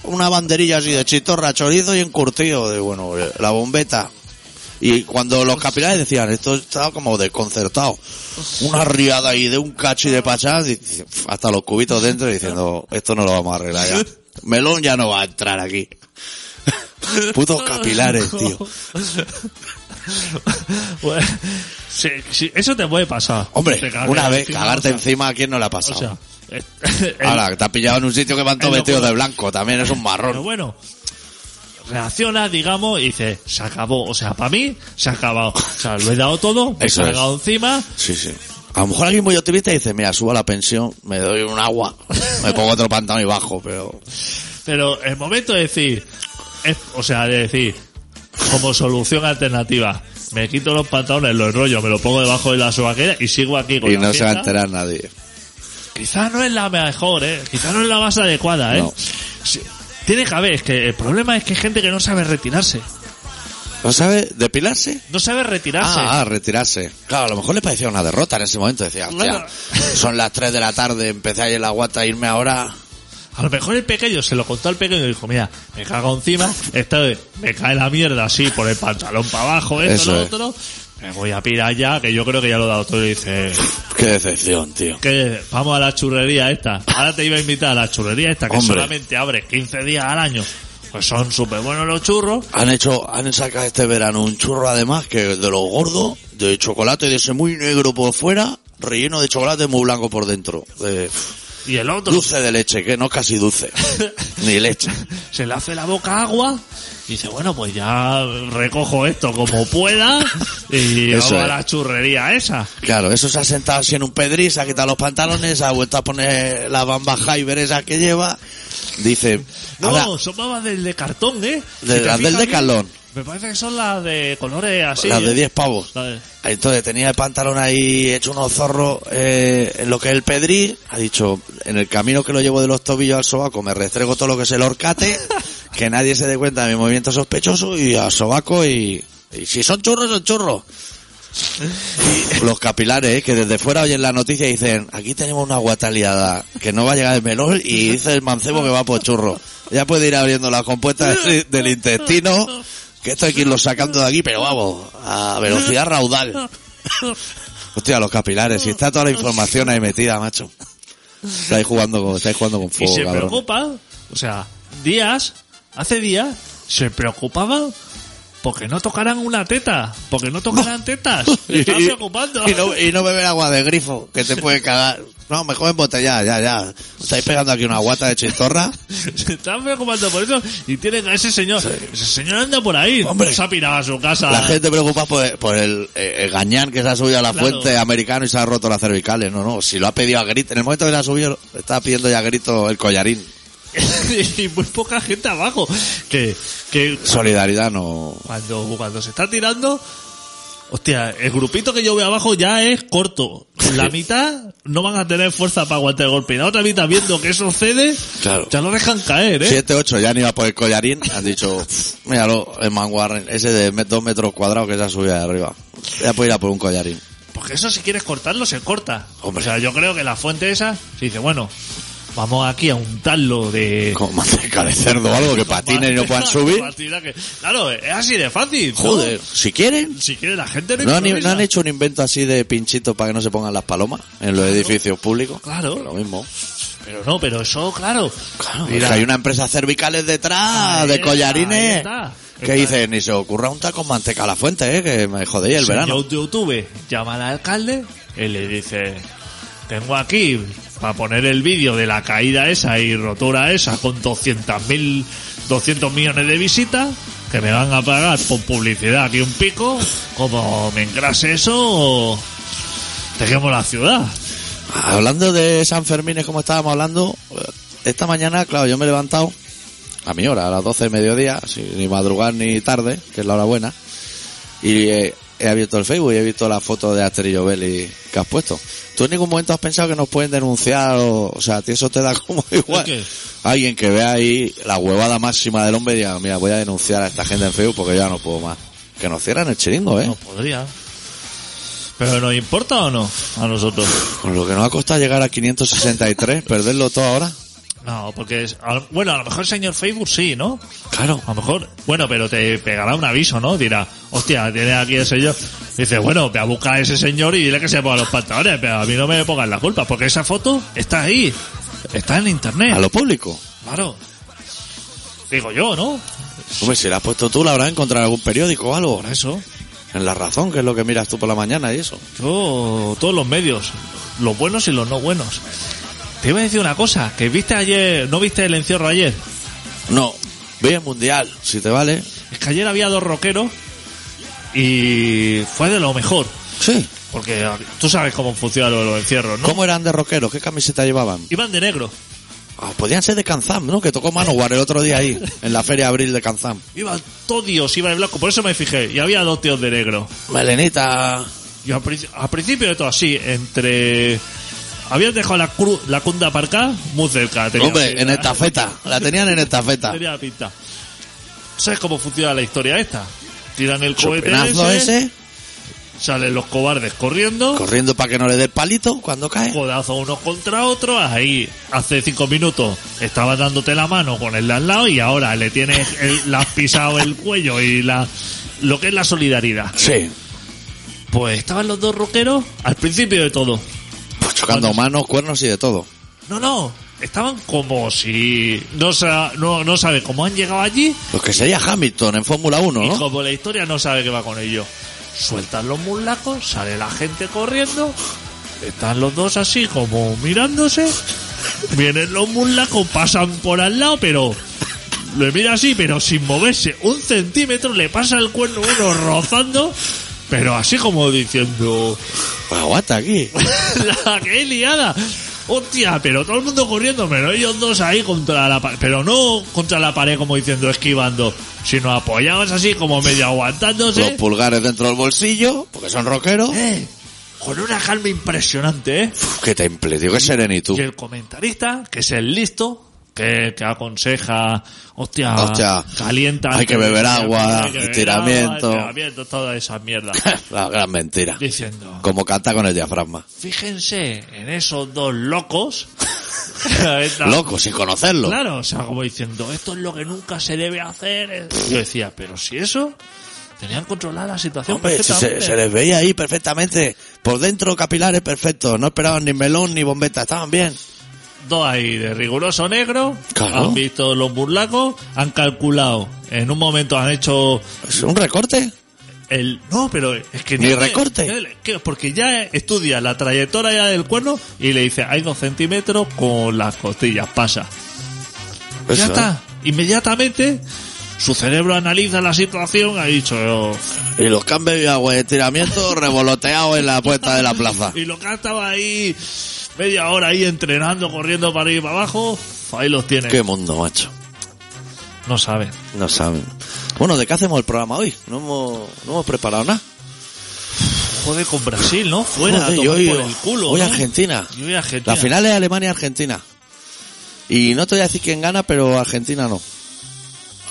una banderilla así de chistorra, chorizo y encurtido de, bueno, la bombeta. Y cuando los capilares decían, esto estaba como desconcertado. Una riada ahí de un cachi de pachá, y- hasta los cubitos dentro diciendo, esto no lo vamos a arreglar ya. Melón ya no va a entrar aquí. Putos capilares, tío. Bueno, sí, sí, eso te puede pasar Hombre, una vez encima, cagarte o sea, encima a quién no le ha o pasado. sea el- Ahora, te has pillado en un sitio que van todos vestidos de blanco, también es un Pero marrón. bueno, reacciona, digamos, y dice, se acabó. O sea, para mí, se ha acabado. O sea, lo he dado todo, me he cagado encima. Sí, sí. A lo mejor alguien muy optimista dice, mira, subo a la pensión, me doy un agua, me pongo otro pantalón y bajo, pero... Pero el momento de decir, es- o sea, de decir, como solución alternativa, me quito los pantalones, los enrollo, me lo pongo debajo de la sobaquera y sigo aquí con Y la no se va a enterar nadie. Quizás no es la mejor, ¿eh? Quizás no es la más adecuada, ¿eh? No. Tiene que haber, es que el problema es que hay gente que no sabe retirarse. ¿No sabe depilarse? No sabe retirarse. Ah, ah, retirarse. Claro, a lo mejor le parecía una derrota en ese momento. Decía, hostia, Claro. son las 3 de la tarde, empecé ahí en la guata, irme ahora... A lo mejor el pequeño se lo contó al pequeño y dijo, mira, me cago encima, esta vez me cae la mierda así por el pantalón para abajo, esto, Eso lo es. otro, me voy a pirar ya, que yo creo que ya lo he dado todo y dice, Qué decepción, tío. que vamos a la churrería esta. Ahora te iba a invitar a la churrería esta, que Hombre. solamente abre 15 días al año. Pues son súper buenos los churros. Han hecho, han sacado este verano un churro además que de los gordos, de chocolate de ese muy negro por fuera, relleno de chocolate muy blanco por dentro. De Y el otro dulce de leche, que no es casi dulce. Ni leche. se le hace la boca agua y dice, bueno, pues ya recojo esto como pueda y Eso a es. la churrería esa. Claro, eso se ha sentado así en un pedrí, se ha quitado los pantalones, ha vuelto a poner la bamba Hyber esa que lleva. Dice, No, ahora, son babas del de cartón, ¿eh? De las del bien, Decathlon. Me parece que son las de colores así. las de ¿eh? 10 pavos. La de- Entonces tenía el pantalón ahí hecho unos zorros eh, en lo que es el pedrí. Ha dicho, en el camino que lo llevo de los tobillos al sobaco me restrego todo lo que es el horcate, que nadie se dé cuenta de mi movimiento sospechoso y al sobaco y, y si son churros, son churros. Y los capilares, eh, que desde fuera oyen la noticia y dicen, aquí tenemos una guataliada que no va a llegar el melón y dice el mancebo que va por churro. Ya puede ir abriendo la compuesta del, del intestino, que esto hay que irlo sacando de aquí, pero vamos, a velocidad raudal. Hostia, los capilares, si está toda la información ahí metida, macho. Estáis jugando con, estáis jugando con Y fuego, se cabrón. preocupa, o sea, días, hace días, se preocupaba porque no tocaran una teta, porque no tocaran tetas. Están preocupando. y no, y no beber agua de grifo, que te puede cagar. No, mejor embotellar, ya, ya. Estáis pegando aquí una guata de chistorra. Se están preocupando por eso y tienen a ese señor. Ese señor anda por ahí. Hombre. se ha pirado a su casa. La gente preocupa por, por el, eh, el gañán que se ha subido a la Claro. fuente americano y se ha roto las cervicales. No, no, si lo ha pedido a grito. En el momento que se ha subido, estaba pidiendo ya a grito el collarín. y muy poca gente abajo. Que, que Solidaridad no... cuando, cuando se está tirando, hostia, el grupito que yo veo abajo ya es corto. La mitad no van a tener fuerza para aguantar el golpe. Y la otra mitad viendo que eso cede, Claro. ya lo dejan caer, ¿eh? Siete, ocho, ya ni iba por el collarín. Han dicho, míralo, el Man Warren, ese de me- dos metros cuadrados que se ha subido de arriba. Ya puede ir a por un collarín. Porque eso si quieres cortarlo, se corta. Hombre. O sea, yo creo que la fuente esa, se dice, bueno, vamos aquí a untarlo de... Con manteca de cerdo o algo que patinen y no puedan subir. Que- Claro, es así de fácil. ¿no? Joder, si quieren. Si quiere la gente no ¿No han, improvisa. no han hecho un invento así de pinchito para que no se pongan las palomas en los edificios públicos? Claro. Lo mismo. Pero no, pero eso, claro. Claro, Mira, hay una empresa cervicales detrás, Ahí de collarines, está. que Está- dicen, ni se ocurra untar con manteca a la fuente, eh, que me jodéis el verano. Señor YouTube llama al alcalde y le dice, tengo aquí para poner el vídeo de la caída esa y rotura esa con 200.000, 200 millones de visitas que me van a pagar por publicidad aquí un pico, como me engrase eso, dejemos la ciudad. Hablando de San Fermín, como estábamos hablando, eh, esta mañana, claro, yo me he levantado a mi hora, a las 12 de mediodía, sin ni madrugar ni tarde, que es la hora buena, y eh, he abierto el Facebook y he visto la foto de Asterillo Belli que has puesto. ¿Tú en ningún momento has pensado que nos pueden denunciar o, o sea, a ti eso te da como igual? qué? Alguien que vea ahí la huevada máxima del hombre y diga, mira, voy a denunciar a esta gente en Facebook porque ya no puedo más. Que nos cierran el chiringo, ¿eh? No podría. ¿Pero nos importa o no a nosotros? Con lo que nos ha costado llegar a 563, perderlo todo ahora. No, porque, es, a- bueno, a lo mejor el señor Facebook sí, ¿no? Claro. A lo mejor, bueno, pero te pegará un aviso, ¿no? Dirá, hostia, tiene aquí el señor. Dice, bueno, ve a buscar a ese señor y dile que se ponga los pantalones, pero a mí no me pongan la culpa, porque esa foto está ahí. Está en internet. A lo público. Claro. Digo yo, ¿no? Hombre, si la has puesto tú, la habrás encontrado en algún periódico o algo. Por eso. En La Razón, que es lo que miras tú por la mañana y eso. Yo, todos los medios, los buenos y los no buenos. Te iba a decir una cosa, que viste ayer, ¿no viste el encierro ayer? No, ve el Mundial, si te vale. Es que ayer había dos rockeros y fue de lo mejor. Sí. Porque tú sabes cómo funciona lo de los encierros, ¿no? ¿Cómo eran de rockeros? ¿Qué camiseta llevaban? Iban de negro. Ah, podían ser de Canzam, ¿no? Que tocó Manowar el otro día ahí, en la feria de abril de Canzam. Iban todos Dios, iban de blanco. Por eso me fijé. Y había dos tíos de negro. Melenita. Y al, princi- al principio de todo así, entre... Habían dejado la, cru- la cunda aparcada muy cerca. tenía Hombre, pinta. en estafeta. La tenían en estafeta. Tenía pinta. ¿Sabes cómo funciona la historia esta? Tiran el cohete ese, ese, salen los cobardes corriendo, corriendo para que no le dé el palito cuando cae. codazo unos contra otros, ahí hace cinco minutos estaba dándote la mano con el de al lado y ahora le tienes, el, le has pisado el cuello y la, lo que es la solidaridad. Sí. Pues estaban los dos rockeros al principio de todo. Pues Cuando- manos, cuernos y de todo. No, no, estaban como si no, sa- no, no sabe cómo han llegado allí Lo que sería Hamilton en Fórmula 1, y ¿no? como la historia no sabe qué va con ello. Sueltan los mulacos, sale la gente corriendo, están los dos así como mirándose, vienen los mulacos, pasan por al lado, pero le mira así, pero sin moverse un centímetro, le pasa el cuerno uno rozando, pero así como diciendo, aguanta aquí. la que liada. Hostia, pero todo el mundo corriendo, pero ellos dos ahí contra la pared. Pero no contra la pared como diciendo esquivando, sino apoyados así como medio aguantándose. Los pulgares dentro del bolsillo, porque son rockeros. Eh, con una calma impresionante, ¿eh? Uf, qué temple, tío, qué serenitud. Y el comentarista, que es el listo, que, que aconseja, hostia, Hostia, calienta. hay que beber agua, que beber estiramiento. agua, estiramiento, toda esa mierda. La gran mentira. Diciendo, Como canta con el diafragma. fíjense en esos dos locos. Loco, sin conocerlo. Claro, o sea, como diciendo, esto es lo que nunca se debe hacer. Yo decía, pero si eso, tenían controlada la situación Hombre, si se, perfectamente. se les veía ahí perfectamente. Por dentro capilares perfectos. No esperaban ni melón ni bombeta. Estaban bien. Dos ahí de riguroso negro, Claro. han visto los burlacos, han calculado, en un momento han hecho ¿Es un recorte? el... No, pero es que... Ni no- recorte. que- Porque ya estudia la trayectoria del cuerno y le dice, hay dos centímetros con las costillas, pasa. ya está. Inmediatamente su cerebro analiza la situación, ha dicho, "Oh, Y los que han bebido agua de estiramiento revoloteados en la puerta de la plaza. Y lo que estaba ahí media hora ahí entrenando, corriendo para arriba y para abajo, ahí los tiene. Qué mundo, macho. No sabe. No saben. Bueno, ¿de qué hacemos el programa hoy? No hemos, no hemos preparado nada. Joder con Brasil, ¿no? Fuera, Joder, a tomar hoy, por el culo. hoy ¿no? Argentina. Y hoy Argentina. La final es Alemania-Argentina. Y no te voy a decir quién gana, pero Argentina no.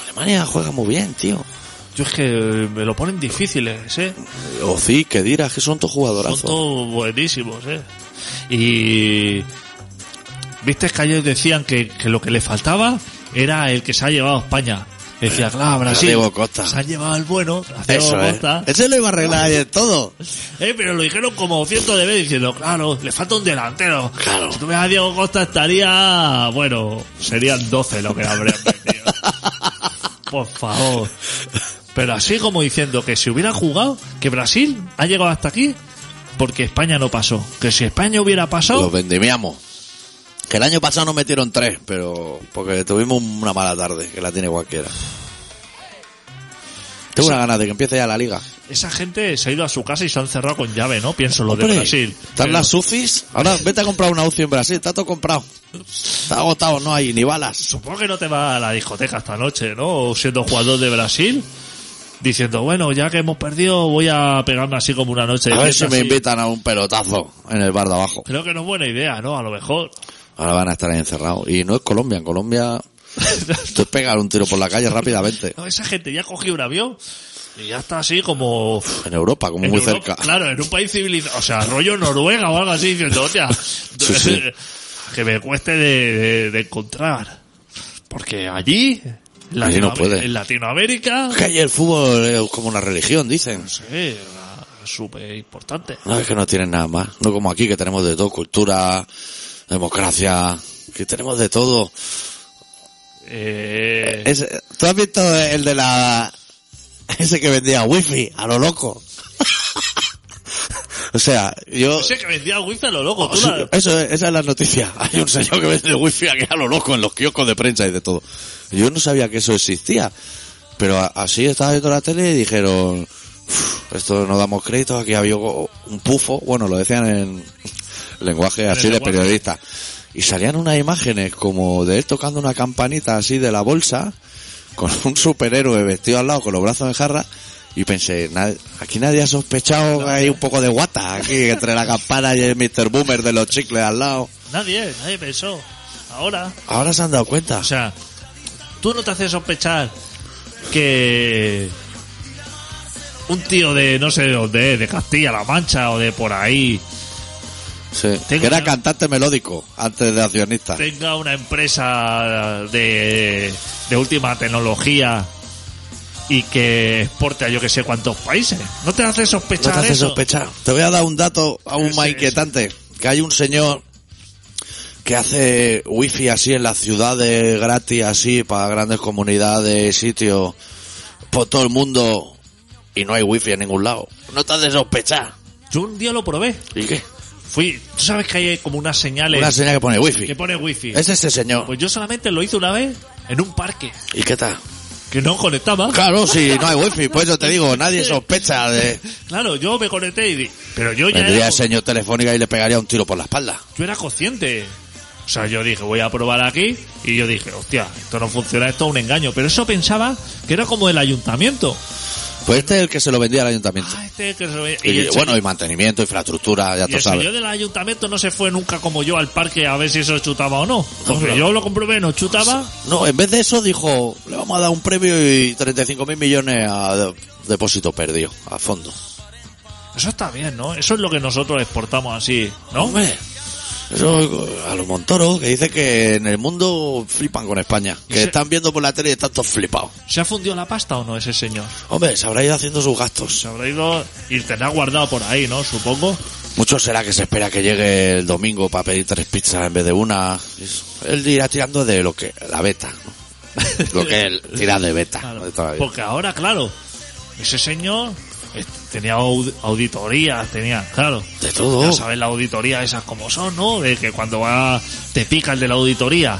Alemania juega muy bien, tío. Yo es que me lo ponen difíciles, ¿eh? O sí, que dirás que son todos Son jugadorazos. todos buenísimos, ¿eh? Y... Viste que ayer decían que, que lo que le faltaba era el que se ha llevado a España. Decía, claro, Brasil. Costa. Se han llevado al bueno, a Eso es. Costa. Ese lo iba a arreglar ayer todo. Eh, pero lo dijeron como cientos de veces diciendo, claro, le falta un delantero. Claro. Si tú ves a Diego Costa estaría, bueno, serían 12 lo que habrían metido. Por favor. Pero así como diciendo que si hubiera jugado, que Brasil ha llegado hasta aquí, porque España no pasó. Que si España hubiera pasado, Los vendimiamos. Que el año pasado nos metieron tres, pero porque tuvimos una mala tarde, que la tiene cualquiera. Tengo una ganas de que empiece ya la liga. esa gente se ha ido a su casa y se han cerrado con llave, ¿no? Pienso lo de Brasil. Están Pero- las UCIs. Ahora vete a comprar una UCI en Brasil. Está todo comprado. Está agotado, no hay ni balas. Supongo que no te va a la discoteca esta noche, ¿no? Siendo jugador de Brasil, diciendo, bueno, ya que hemos perdido, voy a pegarme así como una noche A ver si me así. invitan a un pelotazo en el bar de abajo. Creo que no es buena idea, ¿no? A lo mejor. Ahora van a estar ahí encerrados. Y no es Colombia. En Colombia te pegar un tiro por la calle rápidamente. No, esa gente ya cogió un avión y ya está así como... En Europa, como en muy Europa- cerca. Claro, en un país civilizado. O sea, rollo Noruega o algo así, diciendo, hostia, sí. que me cueste de, de- de encontrar. Porque allí, Allí no puede. en Latinoamérica, Es que ahí el fútbol es como una religión, dicen. sí, súper importante. No, es que no tienen nada más. No como aquí que tenemos de todo. Cultura, democracia, que tenemos de todo. Eh, Es- ¿Tú has visto el de la... Ese que vendía wifi a lo loco? o sea, yo... ese que vendía wifi a lo loco, tú la- Eso, es- esa es la noticia. Hay un señor que vende wifi aquí a lo loco en los kioscos de prensa y de todo. Yo no sabía que eso existía. Pero así estaba viendo la tele y dijeron, "Uf, esto no damos crédito, aquí había un pufo. Bueno, lo decían en lenguaje así de periodista. Y salían unas imágenes como de él tocando una campanita así de la bolsa, con un superhéroe vestido al lado con los brazos en jarra. Y pensé, "Na- aquí nadie ha sospechado que hay un poco de guata aquí entre la campana y el Mr. Boomer de los chicles al lado. nadie, nadie pensó. Ahora, Ahora se han dado cuenta. o sea, tú no te haces sospechar que un tío de no sé de dónde, de Castilla-La Mancha o de por ahí, Sí, que era una- cantante melódico antes de accionista. tenga una empresa de, de última tecnología y que exporte a yo que sé cuántos países. ¿No te hace No sospechar te hace eso? sospechar. Te voy a dar un dato aún más inquietante. Que hay un señor que hace wifi así en las ciudades gratis, así, para grandes comunidades, sitios, por todo el mundo, y no hay wifi en ningún lado. No te hace sospechar. Yo un día lo probé. ¿Y qué? Fui, tú sabes que hay como unas señales Una señal que pone wifi. que pone wifi. Es ese señor. Pues yo solamente lo hice una vez en un parque ¿Y qué tal? Que no conectaba. Claro, si no hay wifi, por eso te digo, nadie sospecha de... Claro, yo me conecté y pero yo ya Vendría era, el señor telefónica y le pegaría un tiro por la espalda. yo era consciente. O sea, yo dije, voy a probar aquí y yo dije, hostia, esto no funciona, esto es un engaño. Pero eso pensaba que era como el ayuntamiento. Pues este es el que se lo vendía al ayuntamiento. Ah, este que se lo ve- Y, el bueno, y mantenimiento, infraestructura, ya y tú el sabes. señor del ayuntamiento no se fue nunca como yo al parque a ver si eso chutaba o no. Porque Claro. yo lo comprobé, no chutaba. No, en vez de eso dijo, le vamos a dar un premio y 35 mil millones a de- depósito perdido, a fondo. Eso está bien, ¿no? Eso es lo que nosotros exportamos así, ¿no? Hombre, eso a los Montoro, que dice que en el mundo flipan con España. Que se- están viendo por la tele y están todos flipados. ¿Se ha fundido la pasta o no ese señor? Hombre, se habrá ido haciendo sus gastos. Se habrá ido y tendrá guardado por ahí, ¿no? Supongo. Mucho será que se espera que llegue el domingo para pedir tres pizzas en vez de una. Él irá tirando de lo que, la beta, ¿no? Lo que él tira de beta. Claro. de. Porque ahora, claro, ese señor tenía aud- auditorías, tenía, claro. De todo. Ya sabes la auditoría esas como son, ¿no? De que cuando va, te pica el de la auditoría.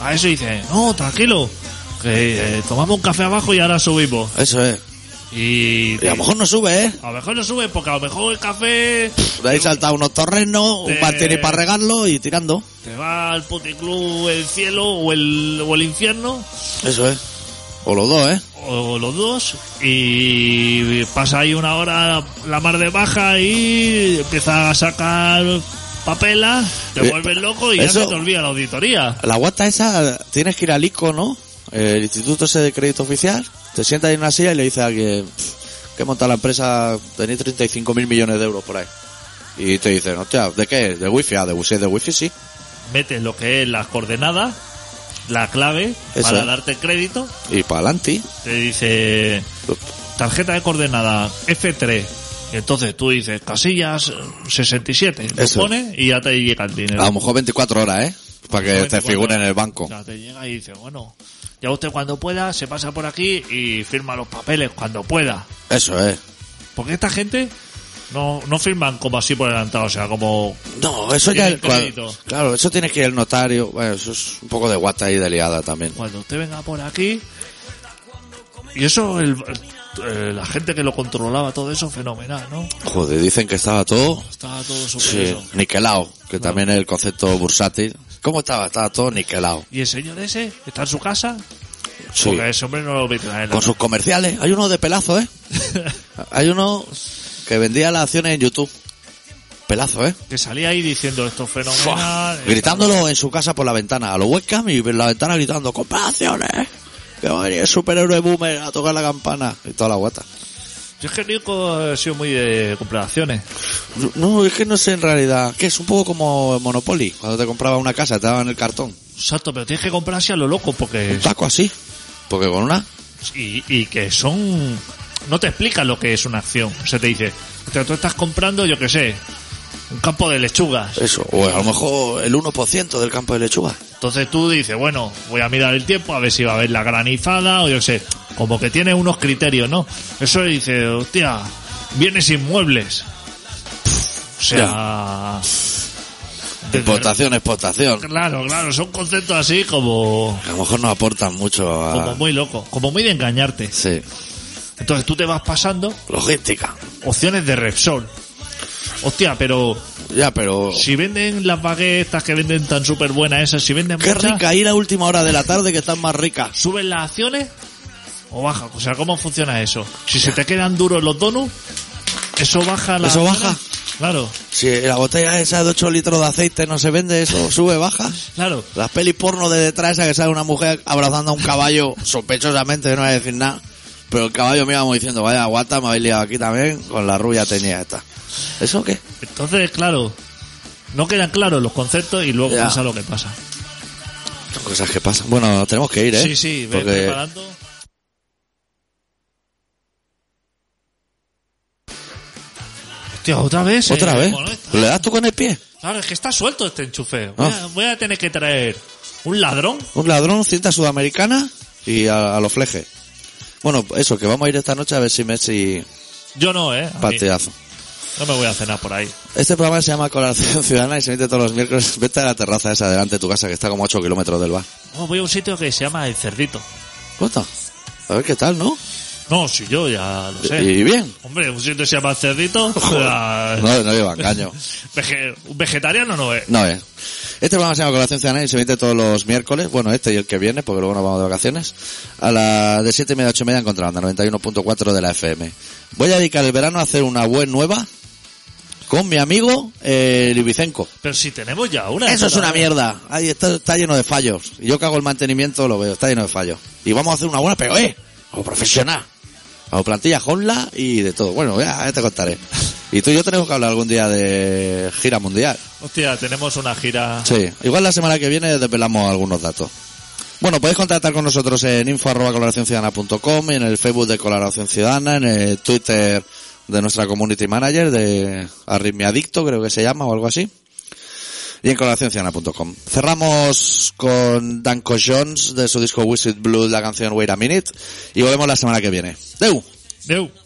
A eso dice, no, tranquilo, que eh, tomamos un café abajo y ahora subimos. Eso es. Y, Y a lo mejor no sube, ¿eh? a lo mejor no sube porque a lo mejor el café De ahí salta unos torrenos, un Te- martini para regarlo y tirando. te va al puticlub el cielo o el, o el infierno, Eso es. O los dos, ¿eh? o los dos, y pasa ahí una hora la mar de baja y empieza a sacar papelas, te Eh, vuelves loco y ya se te olvida la auditoría. La guata esa, tienes que ir al ICO, ¿no? El Instituto ese de Crédito Oficial. Te sientas ahí en una silla y le dices a alguien "Pff, que monta la empresa, tenéis 35 mil millones de euros por ahí. Y te dicen, hostia, ¿de qué? ¿De wifi? Ah, de wifi, de wifi sí. Metes lo que es las coordenadas, la clave Eso para es. darte crédito, Y para adelante. te dice tarjeta de coordenada F3. Y entonces tú dices casillas eh, 67, lo Eso. pones y ya te llega el dinero. A lo mejor 24 horas, ¿eh? Para que te 24 figure en el banco. O sea, te llega y dice, bueno, ya usted cuando pueda se pasa por aquí y firma los papeles cuando pueda. Eso es. Porque esta gente no, no firman como así por adelantado, o sea, como... No, eso ya... Claro, eso tiene que ir el notario. Bueno, eso es un poco de guata ahí de liada también. Cuando usted venga por aquí... Y eso, el, la gente que lo controlaba, todo eso, fenomenal, ¿no? Joder, dicen que estaba todo... Estaba todo súper Sí, eso. niquelado, que también es el concepto bursátil. ¿Cómo estaba? Estaba todo niquelado. Y el señor ese está en su casa, Sí. porque ese hombre no lo traer. Con sus comerciales. Hay uno de pelazo, ¿eh? Hay uno que vendía las acciones en YouTube. Pelazo, ¿eh? Que salía ahí diciendo esto fenomenal. Gritándolo en su casa por la ventana. A los webcam y en la ventana gritando, compra acciones. Que va a venir el superhéroe boomer a tocar la campana. Y toda la guata. Yo es que Nico ha sido muy de compraciones. No, es que no sé en realidad. Que es un poco como Monopoly. Cuando te compraba una casa, te daban el cartón. Exacto, pero tienes que comprarse a lo loco porque... Un taco así. Porque con una... Y, y que son... No te explican lo que es una acción. O sea, te dice, tú estás comprando, yo qué sé, un campo de lechugas. Eso. O a lo mejor el 1% del campo de lechuga. Entonces tú dices, bueno, voy a mirar el tiempo a ver si va a haber la granizada o yo qué sé. Como que tiene unos criterios, ¿no? Eso dice, hostia, bienes inmuebles. Pff, O sea... Importación, exportación. Claro, claro, son conceptos así como, A lo mejor no aportan mucho a... como muy loco, como muy de engañarte. Sí. Entonces tú te vas pasando Logística. opciones de Repsol. Hostia, pero Ya, pero... si venden las baguettes que venden tan súper buenas esas, si venden Qué muchas, rica. Ahí la última hora de la tarde que están más ricas. ¿suben las acciones o bajan? O sea, ¿cómo funciona eso? Si se te quedan duros los donuts, ¿eso baja la ¿Eso baja? Claro, Si la botella esa de 8 litros de aceite no se vende, eso sube, baja. claro. Las pelis porno de detrás, esa que sale una mujer abrazando a un caballo, sospechosamente, no voy a decir nada. Pero el caballo me íbamos diciendo, vaya guata, me habéis liado aquí también con la rubia tenía esta. ¿Eso qué? Entonces, claro, no quedan claros los conceptos y luego Ya. pasa lo que pasa. Son cosas que pasan. Bueno, tenemos que ir, ¿eh? Sí, sí, preparando. Hostia, otra vez. otra eh, vez. ¿Le das tú con el pie? Claro, es que está suelto este enchufe. Ah. Voy, a, tener que traer un ladrón. Un ladrón, cinta sudamericana y a los flejes. Bueno, eso, que vamos a ir esta noche a ver si Messi Yo no, ¿eh? A mí partidazo. no me voy a cenar por ahí. Este programa se llama Colaboración Ciudadana y se emite todos los miércoles. Vete a la terraza esa delante de tu casa que está como a 8 kilómetros del bar. Oh, voy a un sitio que se llama El Cerdito. Cuenta. A ver qué tal, ¿no? No, si yo ya lo sé. Y bien. Hombre, un sitio se llama Cerdito. sea, No, no lleva engaño. vege- un vegetariano no es. No, eh. Este programa se llama Colaboración Ciudadana y se emite todos los miércoles. Bueno, este y el que viene, porque luego nos vamos de vacaciones. A las de 7 y media a 8 y media en Contrabanda, 91.4 de la FM. Voy a dedicar el verano a hacer una web nueva con mi amigo eh, Libicenco. Pero si tenemos ya una. Eso es una mierda. Ahí está, está lleno de fallos. Yo que hago el mantenimiento lo veo, está lleno de fallos. Y vamos a hacer una buena, pero eh, como profesional. Hago plantilla Honla y de todo. Bueno, ya, ya te contaré. Y tú y yo tenemos que hablar algún día de gira mundial. Hostia, tenemos una gira. Sí, igual la semana que viene desvelamos algunos datos. Bueno, podéis contactar con nosotros en info arroba colaboracionciudadana.com, en el Facebook de Colaboración Ciudadana, en el Twitter de nuestra community manager de Arritmiadicto, creo que se llama o algo así. Y en colaboracionciudadana.com. Cerramos con Danko Jones de su disco Wizard Blue, la canción Wait a Minute, y volvemos la semana que viene. ¡Deu! Deu.